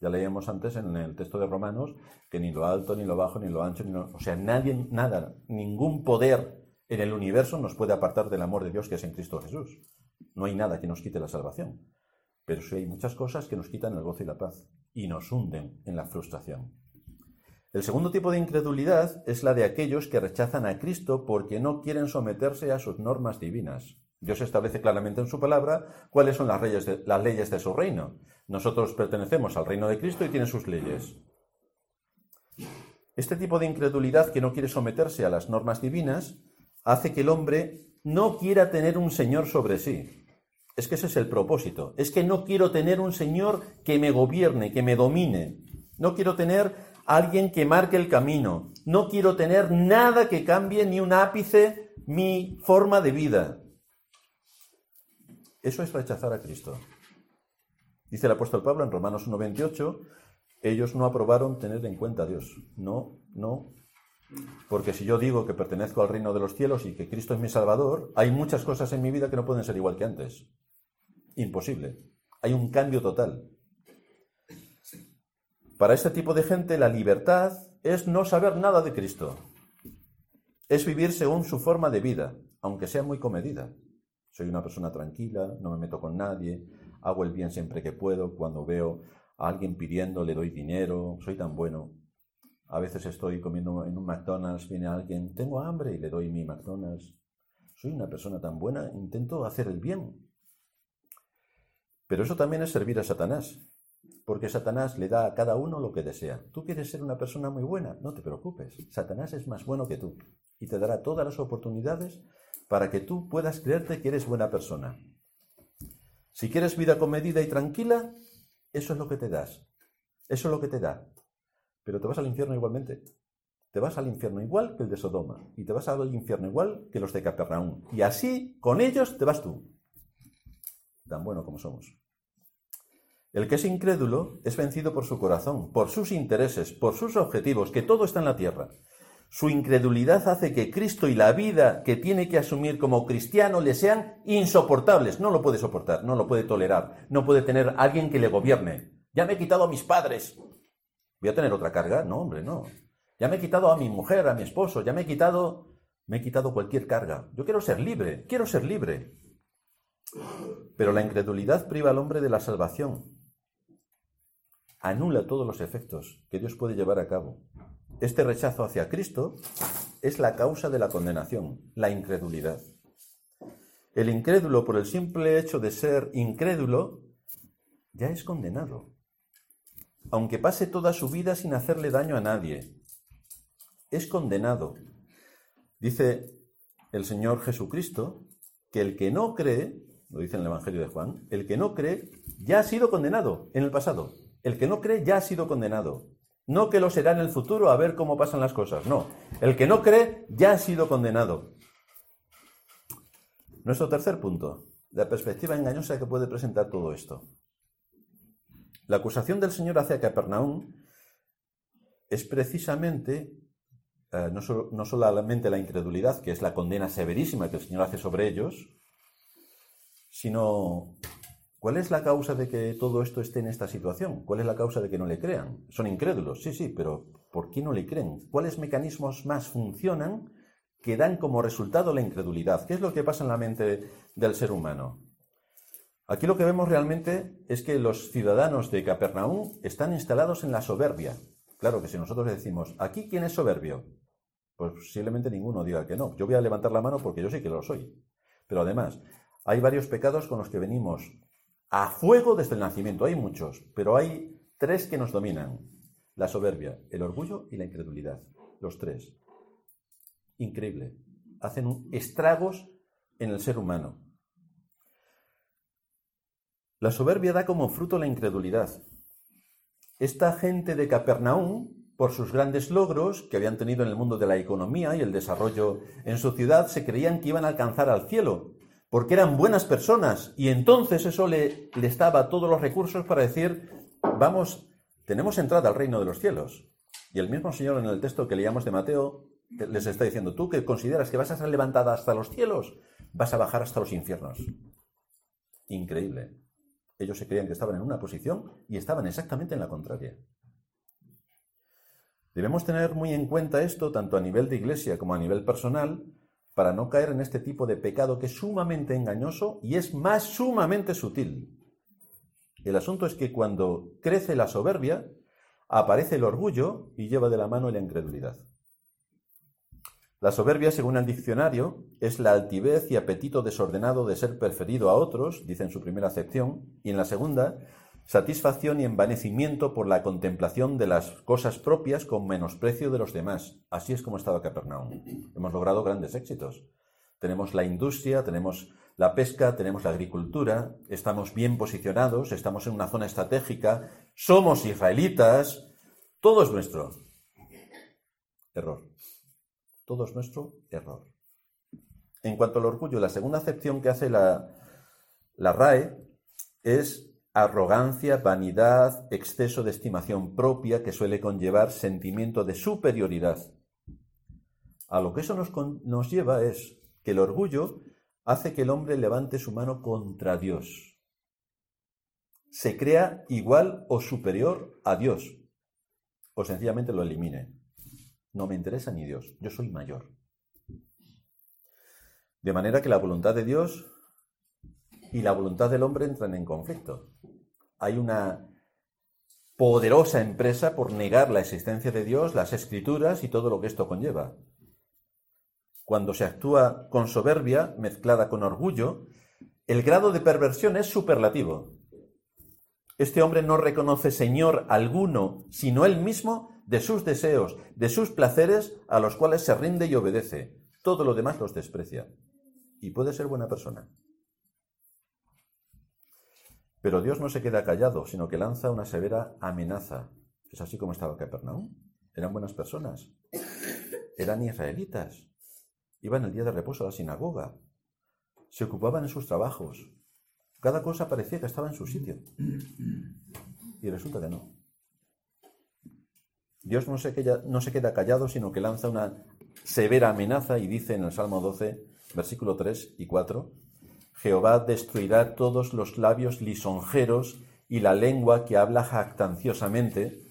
Ya leíamos antes en el texto de Romanos que ni lo alto, ni lo bajo, ni lo ancho, ni lo... o sea, nadie, nada, ningún poder en el universo nos puede apartar del amor de Dios que es en Cristo Jesús. No hay nada que nos quite la salvación. Pero sí hay muchas cosas que nos quitan el gozo y la paz y nos hunden en la frustración. El segundo tipo de incredulidad es la de aquellos que rechazan a Cristo porque no quieren someterse a sus normas divinas. Dios establece claramente en su palabra cuáles son las, leyes de, su reino. Nosotros pertenecemos al reino de Cristo y tiene sus leyes. Este tipo de incredulidad que no quiere someterse a las normas divinas hace que el hombre no quiera tener un Señor sobre sí. Es que ese es el propósito. Es que no quiero tener un Señor que me gobierne, que me domine. No quiero tener alguien que marque el camino. No quiero tener nada que cambie ni un ápice mi forma de vida. Eso es rechazar a Cristo. Dice el apóstol Pablo en Romanos 1.28, ellos no aprobaron tener en cuenta a Dios. No, no. Porque si yo digo que pertenezco al reino de los cielos y que Cristo es mi Salvador, hay muchas cosas en mi vida que no pueden ser igual que antes. Imposible. Hay un cambio total. Para este tipo de gente la libertad es no saber nada de Cristo. Es vivir según su forma de vida, aunque sea muy comedida. Soy una persona tranquila, no me meto con nadie, hago el bien siempre que puedo, cuando veo a alguien pidiendo le doy dinero, soy tan bueno. A veces estoy comiendo en un McDonald's, viene alguien, tengo hambre y le doy mi McDonald's. Soy una persona tan buena, intento hacer el bien. Pero eso también es servir a Satanás, porque Satanás le da a cada uno lo que desea. Tú quieres ser una persona muy buena, no te preocupes. Satanás es más bueno que tú y te dará todas las oportunidades para que tú puedas creerte que eres buena persona. Si quieres vida comedida y tranquila, eso es lo que te das. Eso es lo que te da. Pero te vas al infierno igualmente. Te vas al infierno igual que el de Sodoma. Y te vas al infierno igual que los de Capernaum. Y así, con ellos, te vas tú. Tan bueno como somos. El que es incrédulo es vencido por su corazón, por sus intereses, por sus objetivos, que todo está en la tierra. Su incredulidad hace que Cristo y la vida que tiene que asumir como cristiano le sean insoportables. No lo puede soportar, no lo puede tolerar, no puede tener alguien que le gobierne. Ya me he quitado a mis padres. ¿Voy a tener otra carga? No, hombre, no. Ya me he quitado a mi mujer, a mi esposo, ya me he quitado, me he quitado cualquier carga. Yo quiero ser libre, quiero ser libre. Pero la incredulidad priva al hombre de la salvación. Anula todos los efectos que Dios puede llevar a cabo. Este rechazo hacia Cristo es la causa de la condenación, la incredulidad. El incrédulo, por el simple hecho de ser incrédulo, ya es condenado, aunque pase toda su vida sin hacerle daño a nadie. Es condenado. Dice el Señor Jesucristo que el que no cree, lo dice en el Evangelio de Juan, el que no cree ya ha sido condenado en el pasado. El que no cree ya ha sido condenado. No que lo será en el futuro a ver cómo pasan las cosas. No. El que no cree ya ha sido condenado. Nuestro tercer punto. La perspectiva engañosa que puede presentar todo esto. La acusación del Señor hacia Capernaum es precisamente eh, no, no solamente la incredulidad, que es la condena severísima que el Señor hace sobre ellos, sino ¿Cuál es la causa de que todo esto esté en esta situación? ¿Cuál es la causa de que no le crean? Son incrédulos, sí, sí, pero ¿por qué no le creen? ¿Cuáles mecanismos más funcionan que dan como resultado la incredulidad? ¿Qué es lo que pasa en la mente del ser humano? Aquí lo que vemos realmente es que los ciudadanos de Capernaum están instalados en la soberbia. Claro que si nosotros decimos, ¿aquí quién es soberbio? Pues posiblemente ninguno diga que no. Yo voy a levantar la mano porque yo sí que lo soy. Pero además, hay varios pecados con los que venimos a fuego desde el nacimiento. Hay muchos, pero hay tres que nos dominan. La soberbia, el orgullo y la incredulidad. Los tres. Increíble. Hacen estragos en el ser humano. La soberbia da como fruto la incredulidad. Esta gente de Capernaum, por sus grandes logros que habían tenido en el mundo de la economía y el desarrollo en su ciudad, se creían que iban a alcanzar al cielo, porque eran buenas personas y entonces eso le, les daba todos los recursos para decir, vamos, tenemos entrada al reino de los cielos. Y el mismo Señor en el texto que leíamos de Mateo les está diciendo, tú que consideras que vas a ser levantada hasta los cielos, vas a bajar hasta los infiernos. Increíble. Ellos se creían que estaban en una posición y estaban exactamente en la contraria. Debemos tener muy en cuenta esto, tanto a nivel de iglesia como a nivel personal, para no caer en este tipo de pecado que es sumamente engañoso y es más sumamente sutil. El asunto es que cuando crece la soberbia, aparece el orgullo y lleva de la mano la incredulidad. La soberbia, según el diccionario, es la altivez y apetito desordenado de ser preferido a otros, dice en su primera acepción, y en la segunda, satisfacción y envanecimiento por la contemplación de las cosas propias con menosprecio de los demás. Así es como estaba Capernaum. Hemos logrado grandes éxitos. Tenemos la industria, tenemos la pesca, tenemos la agricultura, estamos bien posicionados, estamos en una zona estratégica, somos israelitas, todo es nuestro. Error. Todo es nuestro error. En cuanto al orgullo, la segunda acepción que hace la, la RAE es arrogancia, vanidad, exceso de estimación propia que suele conllevar sentimiento de superioridad. A lo que eso nos, lleva es que el orgullo hace que el hombre levante su mano contra Dios. Se crea igual o superior a Dios. O sencillamente lo elimine. No me interesa ni Dios, yo soy mayor. De manera que la voluntad de Dios y la voluntad del hombre entran en conflicto. Hay una poderosa empresa por negar la existencia de Dios, las escrituras y todo lo que esto conlleva. Cuando se actúa con soberbia mezclada con orgullo, el grado de perversión es superlativo. Este hombre no reconoce Señor alguno, sino él mismo, de sus deseos, de sus placeres, a los cuales se rinde y obedece. Todo lo demás los desprecia. Y puede ser buena persona. Pero Dios no se queda callado, sino que lanza una severa amenaza. Es así como estaba Capernaum. Eran buenas personas. Eran israelitas. Iban el día de reposo a la sinagoga. Se ocupaban en sus trabajos. Cada cosa parecía que estaba en su sitio. Y resulta que no. Dios no se, queda, no se queda callado, sino que lanza una severa amenaza y dice en el Salmo 12, versículo 3 y 4, Jehová destruirá todos los labios lisonjeros y la lengua que habla jactanciosamente,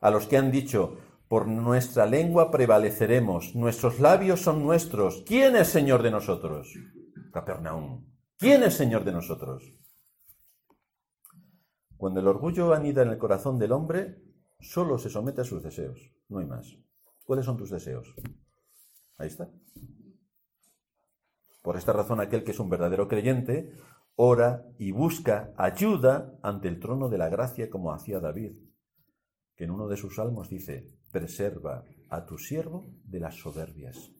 a los que han dicho, por nuestra lengua prevaleceremos, nuestros labios son nuestros. ¿Quién es Señor de nosotros? Capernaum. ¿Quién es Señor de nosotros? Cuando el orgullo anida en el corazón del hombre, solo se somete a sus deseos, no hay más. ¿Cuáles son tus deseos? Ahí está. Por esta razón, aquel que es un verdadero creyente ora y busca ayuda ante el trono de la gracia como hacía David, que en uno de sus salmos dice, preserva a tu siervo de las soberbias.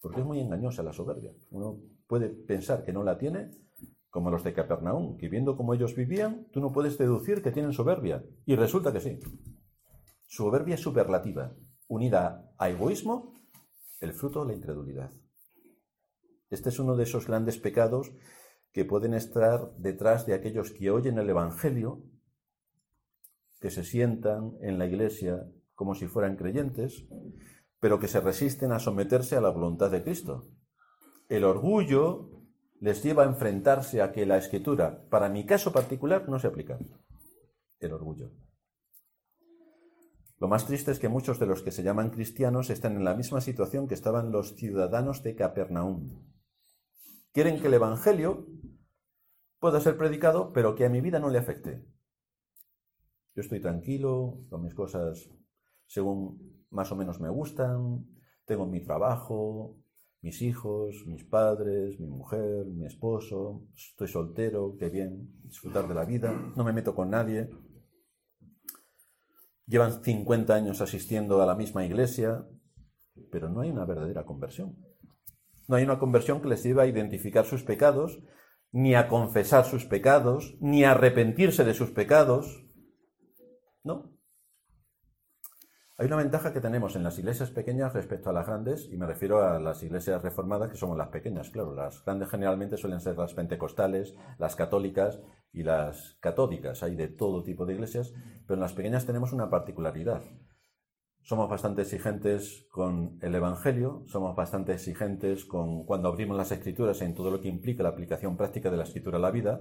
Porque es muy engañosa la soberbia. Uno puede pensar que no la tiene, como los de Capernaum, que viendo cómo ellos vivían, tú no puedes deducir que tienen soberbia. Y resulta que sí. Soberbia superlativa, unida a egoísmo, el fruto de la incredulidad. Este es uno de esos grandes pecados que pueden estar detrás de aquellos que oyen el Evangelio, que se sientan en la iglesia como si fueran creyentes, pero que se resisten a someterse a la voluntad de Cristo. El orgullo les lleva a enfrentarse a que la escritura, para mi caso particular, no se aplica. El orgullo. Lo más triste es que muchos de los que se llaman cristianos están en la misma situación que estaban los ciudadanos de Capernaum. Quieren que el Evangelio pueda ser predicado, pero que a mi vida no le afecte. Yo estoy tranquilo, con mis cosas según más o menos me gustan, tengo mi trabajo, mis hijos, mis padres, mi mujer, mi esposo, estoy soltero, qué bien, disfrutar de la vida, no me meto con nadie. Llevan 50 años asistiendo a la misma iglesia, pero no hay una verdadera conversión. No hay una conversión que les lleve a identificar sus pecados, ni a confesar sus pecados, ni a arrepentirse de sus pecados. No, hay una ventaja que tenemos en las iglesias pequeñas respecto a las grandes, y me refiero a las iglesias reformadas, que somos las pequeñas, claro. Las grandes generalmente suelen ser las pentecostales, las católicas y las católicas. Hay de todo tipo de iglesias, pero en las pequeñas tenemos una particularidad. Somos bastante exigentes con el Evangelio, somos bastante exigentes con cuando abrimos las escrituras en todo lo que implica la aplicación práctica de la escritura a la vida,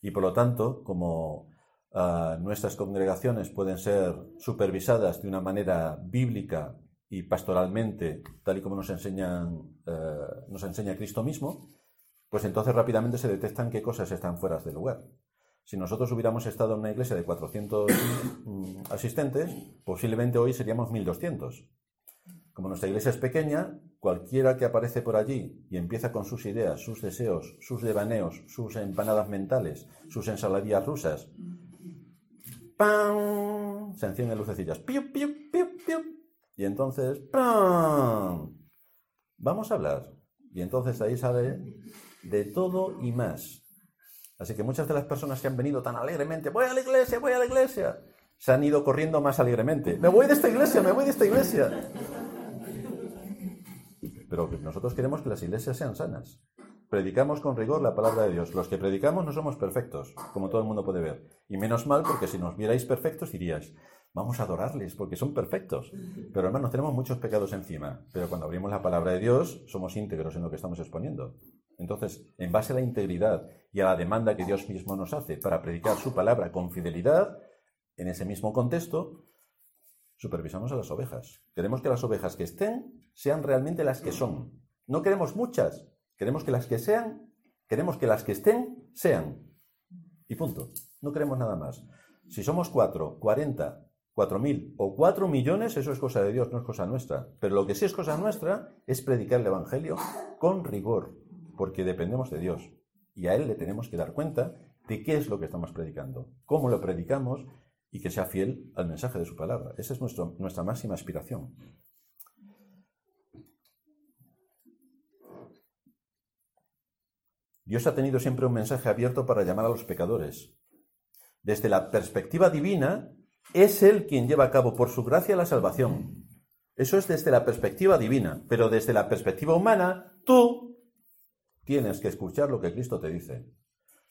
y por lo tanto, como Ah, nuestras congregaciones pueden ser supervisadas de una manera bíblica y pastoralmente, tal y como nos, enseñan, eh, nos enseña Cristo mismo, pues entonces rápidamente se detectan qué cosas están fuera de lugar. Si nosotros hubiéramos estado en una iglesia de 400 mm, asistentes, posiblemente hoy seríamos 1200. Como nuestra iglesia es pequeña, cualquiera que aparece por allí y empieza con sus ideas, sus deseos, sus devaneos, sus empanadas mentales, sus ensaladillas rusas, ¡pam! Se encienden lucecillas. ¡Piu, piu, piu, piu! Y entonces, ¡pam! Vamos a hablar. Y entonces ahí sale de todo y más. Así que muchas de las personas que han venido tan alegremente, voy a la iglesia, voy a la iglesia, se han ido corriendo más alegremente. Me voy de esta iglesia, me voy de esta iglesia. Pero nosotros queremos que las iglesias sean sanas. Predicamos con rigor la palabra de Dios. Los que predicamos no somos perfectos, como todo el mundo puede ver. Y menos mal, porque si nos vierais perfectos diríais, vamos a adorarles, porque son perfectos. Pero hermanos, tenemos muchos pecados encima. Pero cuando abrimos la palabra de Dios, somos íntegros en lo que estamos exponiendo. Entonces, en base a la integridad y a la demanda que Dios mismo nos hace para predicar su palabra con fidelidad, en ese mismo contexto, supervisamos a las ovejas. Queremos que las ovejas que estén sean realmente las que son. No queremos muchas, Queremos que las que sean, queremos que las que estén, sean. Y punto. No queremos nada más. Si somos cuatro, cuarenta, cuatro mil o cuatro millones, eso es cosa de Dios, no es cosa nuestra. Pero lo que sí es cosa nuestra es predicar el Evangelio con rigor, porque dependemos de Dios. Y a Él le tenemos que dar cuenta de qué es lo que estamos predicando, cómo lo predicamos y que sea fiel al mensaje de su palabra. Esa es nuestra máxima aspiración. Dios ha tenido siempre un mensaje abierto para llamar a los pecadores. Desde la perspectiva divina, es Él quien lleva a cabo por su gracia la salvación. Eso es desde la perspectiva divina, pero desde la perspectiva humana, tú tienes que escuchar lo que Cristo te dice.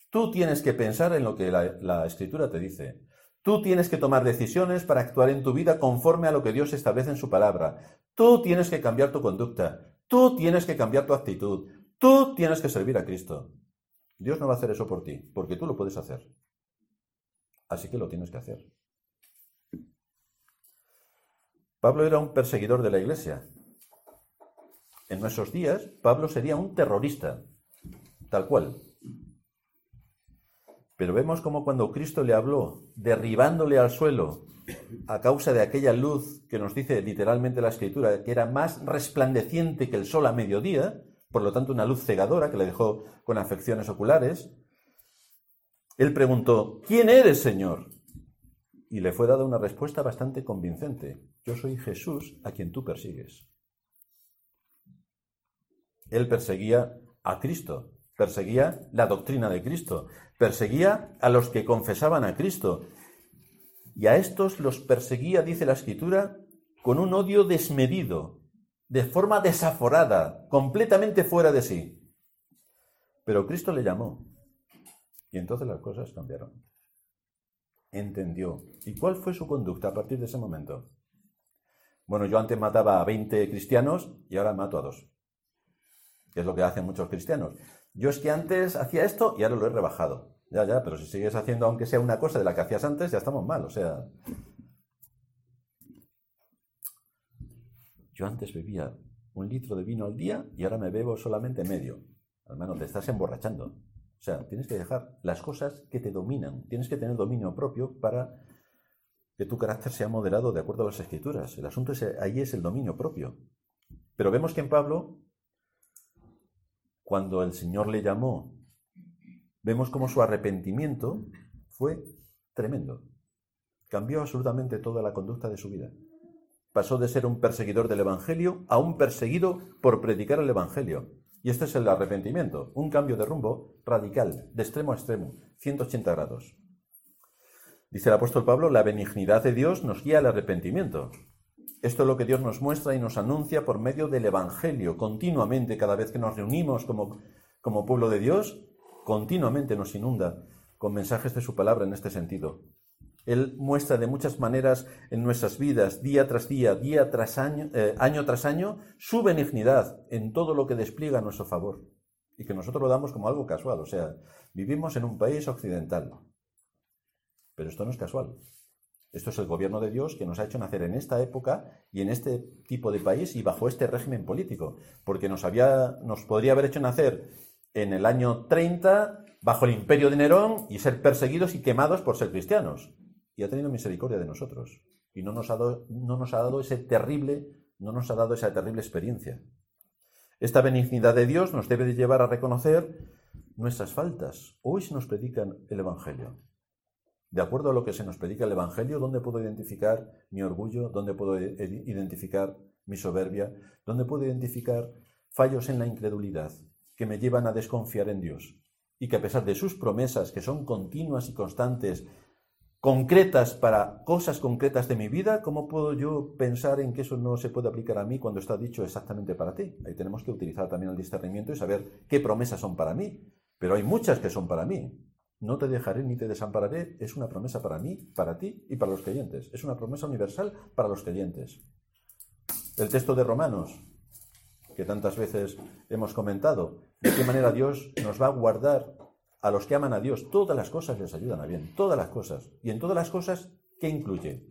Tú tienes que pensar en lo que la, Escritura te dice. Tú tienes que tomar decisiones para actuar en tu vida conforme a lo que Dios establece en su palabra. Tú tienes que cambiar tu conducta. Tú tienes que cambiar tu actitud. Tú tienes que servir a Cristo. Dios no va a hacer eso por ti, porque tú lo puedes hacer. Así que lo tienes que hacer. Pablo era un perseguidor de la iglesia. En nuestros días, Pablo sería un terrorista, tal cual. Pero vemos como cuando Cristo le habló, derribándole al suelo a causa de aquella luz que nos dice literalmente la escritura, que era más resplandeciente que el sol a mediodía, por lo tanto una luz cegadora que le dejó con afecciones oculares, él preguntó, ¿quién eres, Señor? Y le fue dada una respuesta bastante convincente. Yo soy Jesús a quien tú persigues. Él perseguía a Cristo, perseguía la doctrina de Cristo, perseguía a los que confesaban a Cristo. Y a estos los perseguía, dice la Escritura, con un odio desmedido, de forma desaforada, completamente fuera de sí. Pero Cristo le llamó. Y entonces las cosas cambiaron. Entendió. ¿Y cuál fue su conducta a partir de ese momento? Bueno, yo antes mataba a 20 cristianos y ahora mato a dos. Es lo que hacen muchos cristianos. Yo es que antes hacía esto y ahora lo he rebajado. Ya, ya, pero si sigues haciendo aunque sea una cosa de la que hacías antes, ya estamos mal. O sea, yo antes bebía un litro de vino al día y ahora me bebo solamente medio. Menos te estás emborrachando. O sea, tienes que dejar las cosas que te dominan. Tienes que tener dominio propio para que tu carácter sea moderado de acuerdo a las escrituras. El asunto es, ahí es el dominio propio. Pero vemos que en Pablo cuando el Señor le llamó, vemos como su arrepentimiento fue tremendo. Cambió absolutamente toda la conducta de su vida. Pasó de ser un perseguidor del Evangelio a un perseguido por predicar el Evangelio. Y este es el arrepentimiento, un cambio de rumbo radical, de extremo a extremo, 180 grados. Dice el apóstol Pablo, la benignidad de Dios nos guía al arrepentimiento. Esto es lo que Dios nos muestra y nos anuncia por medio del Evangelio. Continuamente, cada vez que nos reunimos como, como pueblo de Dios, continuamente nos inunda con mensajes de su palabra en este sentido. Él muestra de muchas maneras en nuestras vidas, día tras día, día tras año, eh, año tras año, su benignidad en todo lo que despliega a nuestro favor. Y que nosotros lo damos como algo casual. O sea, vivimos en un país occidental. Pero esto no es casual. Esto es el gobierno de Dios que nos ha hecho nacer en esta época y en este tipo de país y bajo este régimen político, porque nos, había, nos podría haber hecho nacer en el año 30 bajo el imperio de Nerón y ser perseguidos y quemados por ser cristianos. Y ha tenido misericordia de nosotros y no nos ha dado, no nos ha dado ese terrible, no nos ha dado esa terrible experiencia. Esta benignidad de Dios nos debe de llevar a reconocer nuestras faltas. Hoy se nos predican el Evangelio de acuerdo a lo que se nos predica el Evangelio, ¿dónde puedo identificar mi orgullo? ¿Dónde puedo identificar mi soberbia? ¿Dónde puedo identificar fallos en la incredulidad que me llevan a desconfiar en Dios? Y que a pesar de sus promesas, que son continuas y constantes, concretas para cosas concretas de mi vida, ¿cómo puedo yo pensar en que eso no se puede aplicar a mí cuando está dicho exactamente para ti? Ahí tenemos que utilizar también el discernimiento y saber qué promesas son para mí. Pero hay muchas que son para mí. No te dejaré ni te desampararé es una promesa para mí, para ti y para los creyentes. Es una promesa universal para los creyentes. El texto de Romanos, que tantas veces hemos comentado, de qué manera Dios nos va a guardar a los que aman a Dios. Todas las cosas les ayudan a bien, todas las cosas. Y en todas las cosas, ¿qué incluye?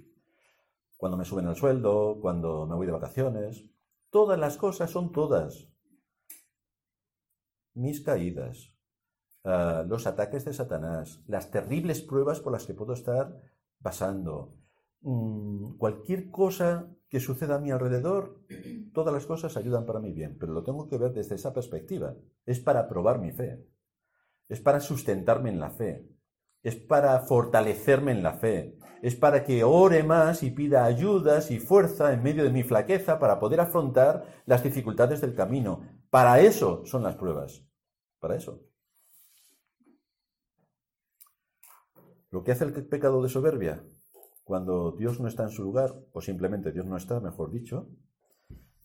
Cuando me suben el sueldo, cuando me voy de vacaciones. Todas las cosas son todas. Mis caídas, Ah, los ataques de Satanás, las terribles pruebas por las que puedo estar pasando, mm, cualquier cosa que suceda a mi alrededor, todas las cosas ayudan para mi bien, pero lo tengo que ver desde esa perspectiva. Es para probar mi fe, es para sustentarme en la fe, es para fortalecerme en la fe, es para que ore más y pida ayudas y fuerza en medio de mi flaqueza para poder afrontar las dificultades del camino. Para eso son las pruebas, para eso. Lo que hace el pecado de soberbia, cuando Dios no está en su lugar, o simplemente Dios no está, mejor dicho,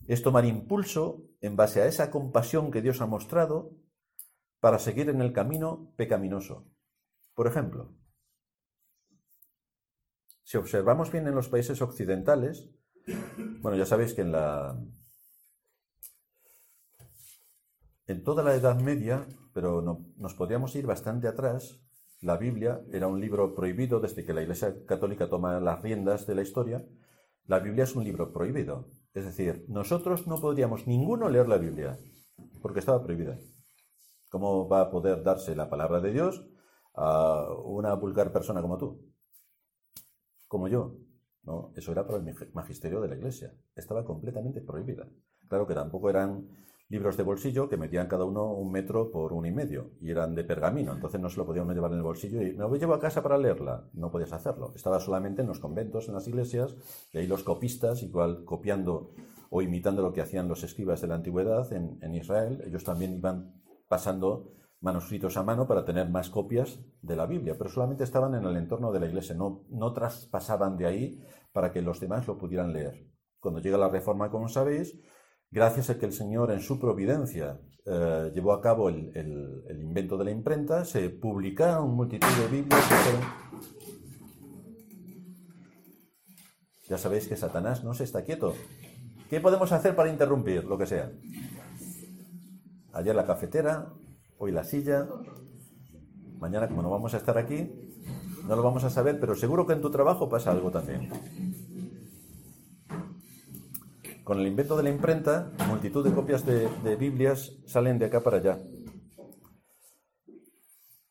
es tomar impulso en base a esa compasión que Dios ha mostrado para seguir en el camino pecaminoso. Por ejemplo, Si observamos bien en los países occidentales, bueno, ya sabéis que en la en toda la Edad Media, pero nos podríamos ir bastante atrás, la Biblia era un libro prohibido desde que la Iglesia Católica toma las riendas de la historia. La Biblia es un libro prohibido. Es decir, nosotros no podríamos ninguno leer la Biblia porque estaba prohibida. ¿Cómo va a poder darse la palabra de Dios a una vulgar persona como tú? Como yo. No, eso era para el magisterio de la Iglesia. Estaba completamente prohibida. Claro que tampoco eran libros de bolsillo que metían cada uno un metro por uno y medio y eran de pergamino, entonces no se lo podíamos llevar en el bolsillo y me lo llevo a casa para leerla. No podías hacerlo. Estaba solamente en los conventos, en las iglesias, y ahí los copistas, igual copiando o imitando lo que hacían los escribas de la antigüedad en, en Israel, ellos también iban pasando manuscritos a mano para tener más copias de la Biblia, pero solamente estaban en el entorno de la iglesia, no, no traspasaban de ahí para que los demás lo pudieran leer. Cuando llega la reforma, como sabéis, gracias a que el Señor en su providencia eh, llevó a cabo el, invento de la imprenta, se publicaron multitud de Biblias. Ya sabéis que Satanás no se está quieto. ¿Qué podemos hacer para interrumpir? Lo que sea. Ayer la cafetera, hoy la silla. Mañana, como no vamos a estar aquí, no lo vamos a saber, pero seguro que en tu trabajo pasa algo también. Con el invento de la imprenta, multitud de copias de, Biblias salen de acá para allá.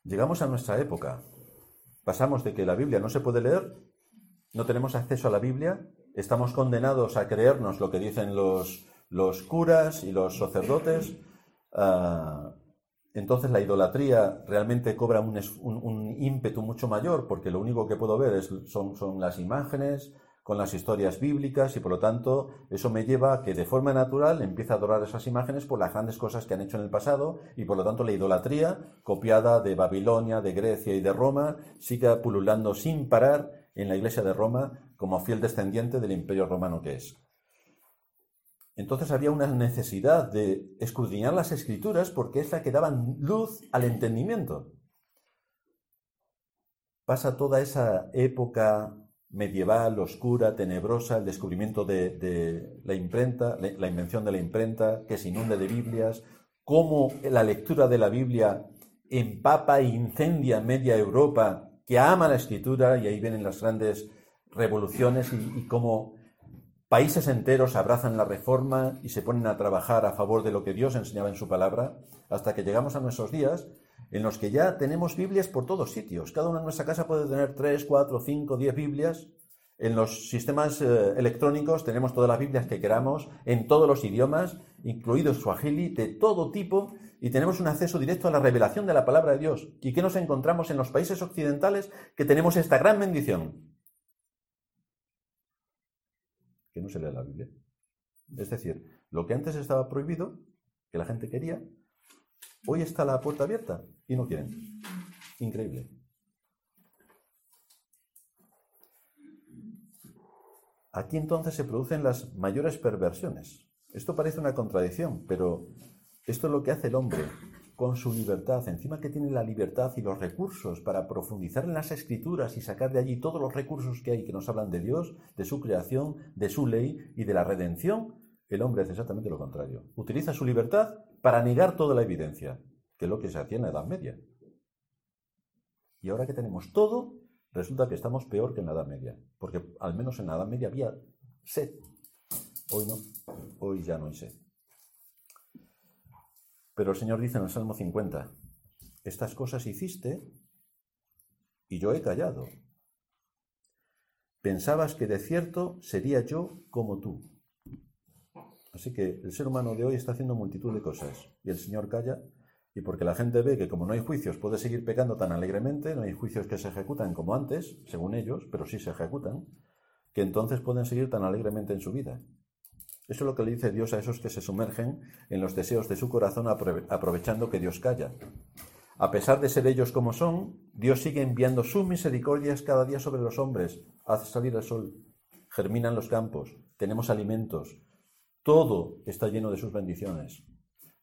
Llegamos a nuestra época. Pasamos de que la Biblia no se puede leer, no tenemos acceso a la Biblia, estamos condenados a creernos lo que dicen los, curas y los sacerdotes. Ah, entonces la idolatría realmente cobra un, ímpetu mucho mayor porque lo único que puedo ver son las imágenes, con las historias bíblicas y por lo tanto eso me lleva a que de forma natural empiece a adorar esas imágenes por las grandes cosas que han hecho en el pasado y por lo tanto la idolatría copiada de Babilonia, de Grecia y de Roma siga pululando sin parar en la iglesia de Roma como fiel descendiente del imperio romano que es. Entonces había una necesidad de escudriñar las escrituras porque es la que daban luz al entendimiento. Pasa toda esa época medieval, oscura, tenebrosa, el descubrimiento de, la imprenta, la invención de la imprenta, que se inunde de Biblias, cómo la lectura de la Biblia empapa e incendia media Europa, que ama la escritura, y ahí vienen las grandes revoluciones, y, y cómo países enteros abrazan la reforma y se ponen a trabajar a favor de lo que Dios enseñaba en su palabra, hasta que llegamos a nuestros días en los que ya tenemos Biblias por todos sitios. Cada uno en nuestra casa puede tener 3, 4, 5, 10 Biblias. En los sistemas eh, electrónicos tenemos todas las Biblias que queramos, en todos los idiomas, incluido Swahili, de todo tipo, y tenemos un acceso directo a la revelación de la palabra de Dios. ¿Y qué nos encontramos en los países occidentales que tenemos esta gran bendición? Que no se lee la Biblia. Es decir, lo que antes estaba prohibido, que la gente quería, hoy está la puerta abierta y no quieren. Increíble. Aquí entonces se producen las mayores perversiones. Esto parece una contradicción, pero esto es lo que hace el hombre con su libertad, encima que tiene la libertad y los recursos para profundizar en las escrituras y sacar de allí todos los recursos que hay que nos hablan de Dios, de su creación, de su ley y de la redención, el hombre hace exactamente lo contrario. Utiliza su libertad para negar toda la evidencia que es lo que se hacía en la Edad Media. Y ahora que tenemos todo, resulta que estamos peor que en la Edad Media, porque al menos en la Edad Media había sed. Hoy no, hoy ya no hay sed. Pero el Señor dice en el Salmo 50, estas cosas hiciste y yo he callado. Pensabas que de cierto sería yo como tú. Así que el ser humano de hoy está haciendo multitud de cosas y el Señor calla y porque la gente ve que como no hay juicios puede seguir pecando tan alegremente, no hay juicios que se ejecutan como antes, según ellos, pero sí se ejecutan, que entonces pueden seguir tan alegremente en su vida. Eso es lo que le dice Dios a esos que se sumergen en los deseos de su corazón aprovechando que Dios calla. A pesar de ser ellos como son, Dios sigue enviando sus misericordias cada día sobre los hombres. Hace salir el sol, germinan los campos, tenemos alimentos. Todo está lleno de sus bendiciones.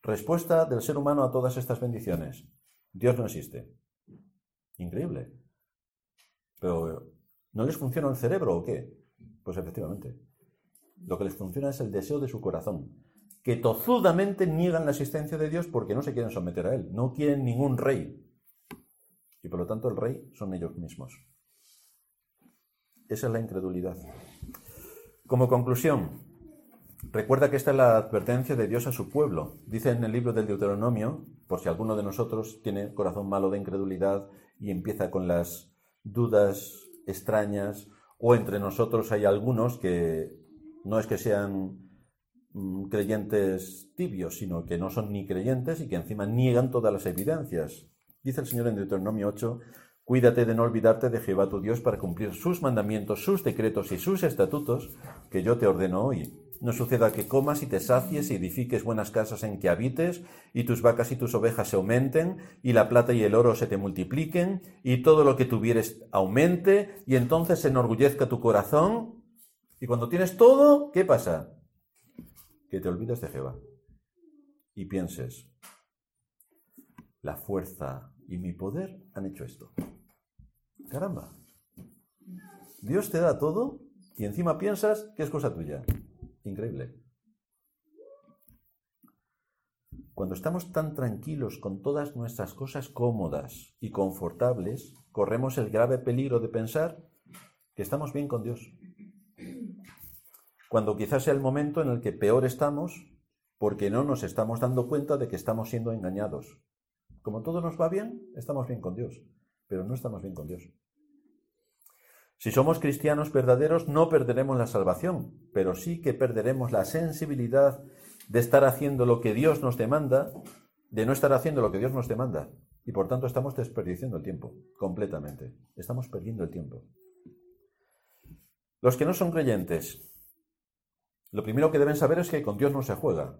Respuesta del ser humano a todas estas bendiciones. Dios no existe. Increíble. Pero ¿No les funciona el cerebro o qué? Pues efectivamente. Lo que les funciona es el deseo de su corazón, que tozudamente niegan la existencia de Dios porque no se quieren someter a Él, no quieren ningún rey. Y por lo tanto el rey son ellos mismos. Esa es la incredulidad. Como conclusión, recuerda que esta es la advertencia de Dios a su pueblo. Dice en el libro del Deuteronomio, por si alguno de nosotros tiene corazón malo de incredulidad y empieza con las dudas extrañas, o entre nosotros hay algunos que no es que sean mm, creyentes tibios, sino que no son ni creyentes y que encima niegan todas las evidencias. Dice el Señor en Deuteronomio 8, Cuídate de no olvidarte de Jehová tu Dios para cumplir sus mandamientos, sus decretos y sus estatutos que yo te ordeno hoy. No suceda que comas y te sacies y edifiques buenas casas en que habites, y tus vacas y tus ovejas se aumenten, y la plata y el oro se te multipliquen, y todo lo que tuvieres aumente, y entonces se enorgullezca tu corazón. Y cuando tienes todo, ¿qué pasa? Que te olvides de Jehová. Y pienses, la fuerza y mi poder han hecho esto. Caramba. Dios te da todo y encima piensas que es cosa tuya. Increíble. Cuando estamos tan tranquilos con todas nuestras cosas cómodas y confortables, corremos el grave peligro de pensar que estamos bien con Dios. Cuando quizás sea el momento en el que peor estamos porque no nos estamos dando cuenta de que estamos siendo engañados. Como todo nos va bien, estamos bien con Dios, pero no estamos bien con Dios. Si somos cristianos verdaderos, no perderemos la salvación, pero sí que perderemos la sensibilidad de estar haciendo lo que Dios nos demanda, de no estar haciendo lo que Dios nos demanda. Y por tanto estamos desperdiciando el tiempo, completamente. Estamos perdiendo el tiempo. Los que no son creyentes, lo primero que deben saber es que con Dios no se juega.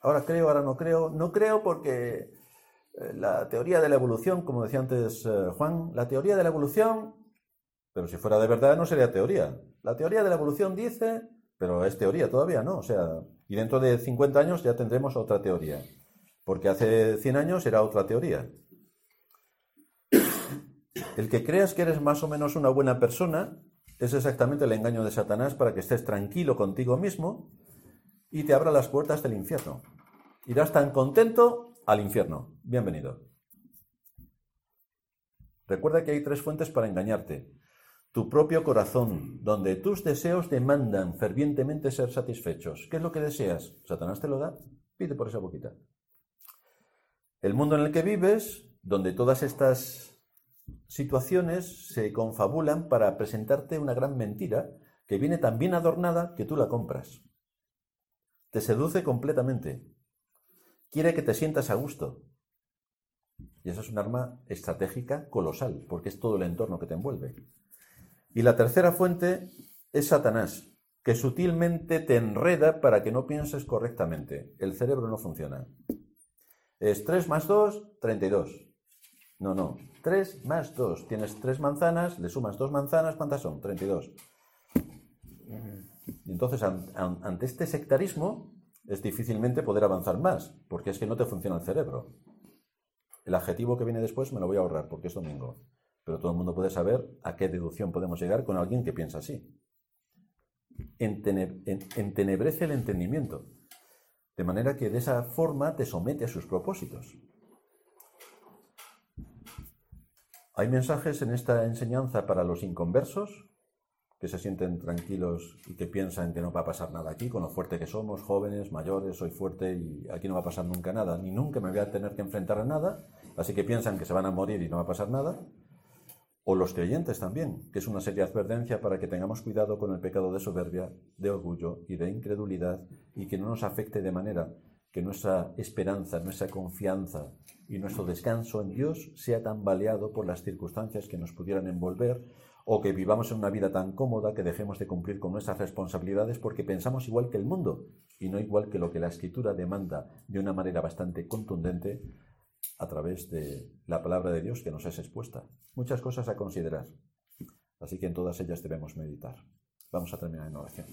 Ahora creo, ahora no creo. No creo porque eh, la teoría de la evolución, como decía antes eh, Juan, la teoría de la evolución, pero si fuera de verdad no sería teoría. La teoría de la evolución dice, pero es teoría todavía, ¿no? O sea, y dentro de 50 años ya tendremos otra teoría, porque hace 100 años era otra teoría. El que creas que eres más o menos una buena persona es exactamente el engaño de Satanás para que estés tranquilo contigo mismo y te abra las puertas del infierno. Irás tan contento al infierno. Bienvenido. Recuerda que hay tres fuentes para engañarte. Tu propio corazón, donde tus deseos demandan fervientemente ser satisfechos. ¿Qué es lo que deseas? Satanás te lo da. Pide por esa boquita. El mundo en el que vives, donde todas estas situaciones se confabulan para presentarte una gran mentira que viene tan bien adornada que tú la compras. Te seduce completamente quiere que te sientas a gusto. Y eso es un arma estratégica colosal, porque es todo el entorno que te envuelve. Y la tercera fuente es Satanás, que sutilmente te enreda para que no pienses correctamente. El cerebro no funciona. Es 3 más 2, 32. No, no. 3 más 2. Tienes 3 manzanas, le sumas 2 manzanas, ¿cuántas son? 32. Y entonces, ante este sectarismo, es difícilmente poder avanzar más, porque es que no te funciona el cerebro. El adjetivo que viene después me lo voy a ahorrar porque es domingo, pero todo el mundo puede saber a qué deducción podemos llegar con alguien que piensa así. entenebrece el entendimiento, de manera que de esa forma te somete a sus propósitos. Hay mensajes en esta enseñanza para los inconversos que se sienten tranquilos y que piensan que no va a pasar nada aquí, con lo fuerte que somos, jóvenes, mayores, soy fuerte y aquí no va a pasar nunca nada, ni nunca me voy a tener que enfrentar a nada, así que piensan que se van a morir y no va a pasar nada. O los creyentes también, que es una seria advertencia para que tengamos cuidado con el pecado de soberbia, de orgullo y de incredulidad y que no nos afecte de manera que nuestra esperanza, nuestra confianza y nuestro descanso en Dios sea tan baleado por las circunstancias que nos pudieran envolver o que vivamos en una vida tan cómoda que dejemos de cumplir con nuestras responsabilidades porque pensamos igual que el mundo y no igual que lo que la escritura demanda de una manera bastante contundente a través de la palabra de Dios que nos es expuesta. Muchas cosas a considerar. Así que en todas ellas debemos meditar. Vamos a terminar en oración.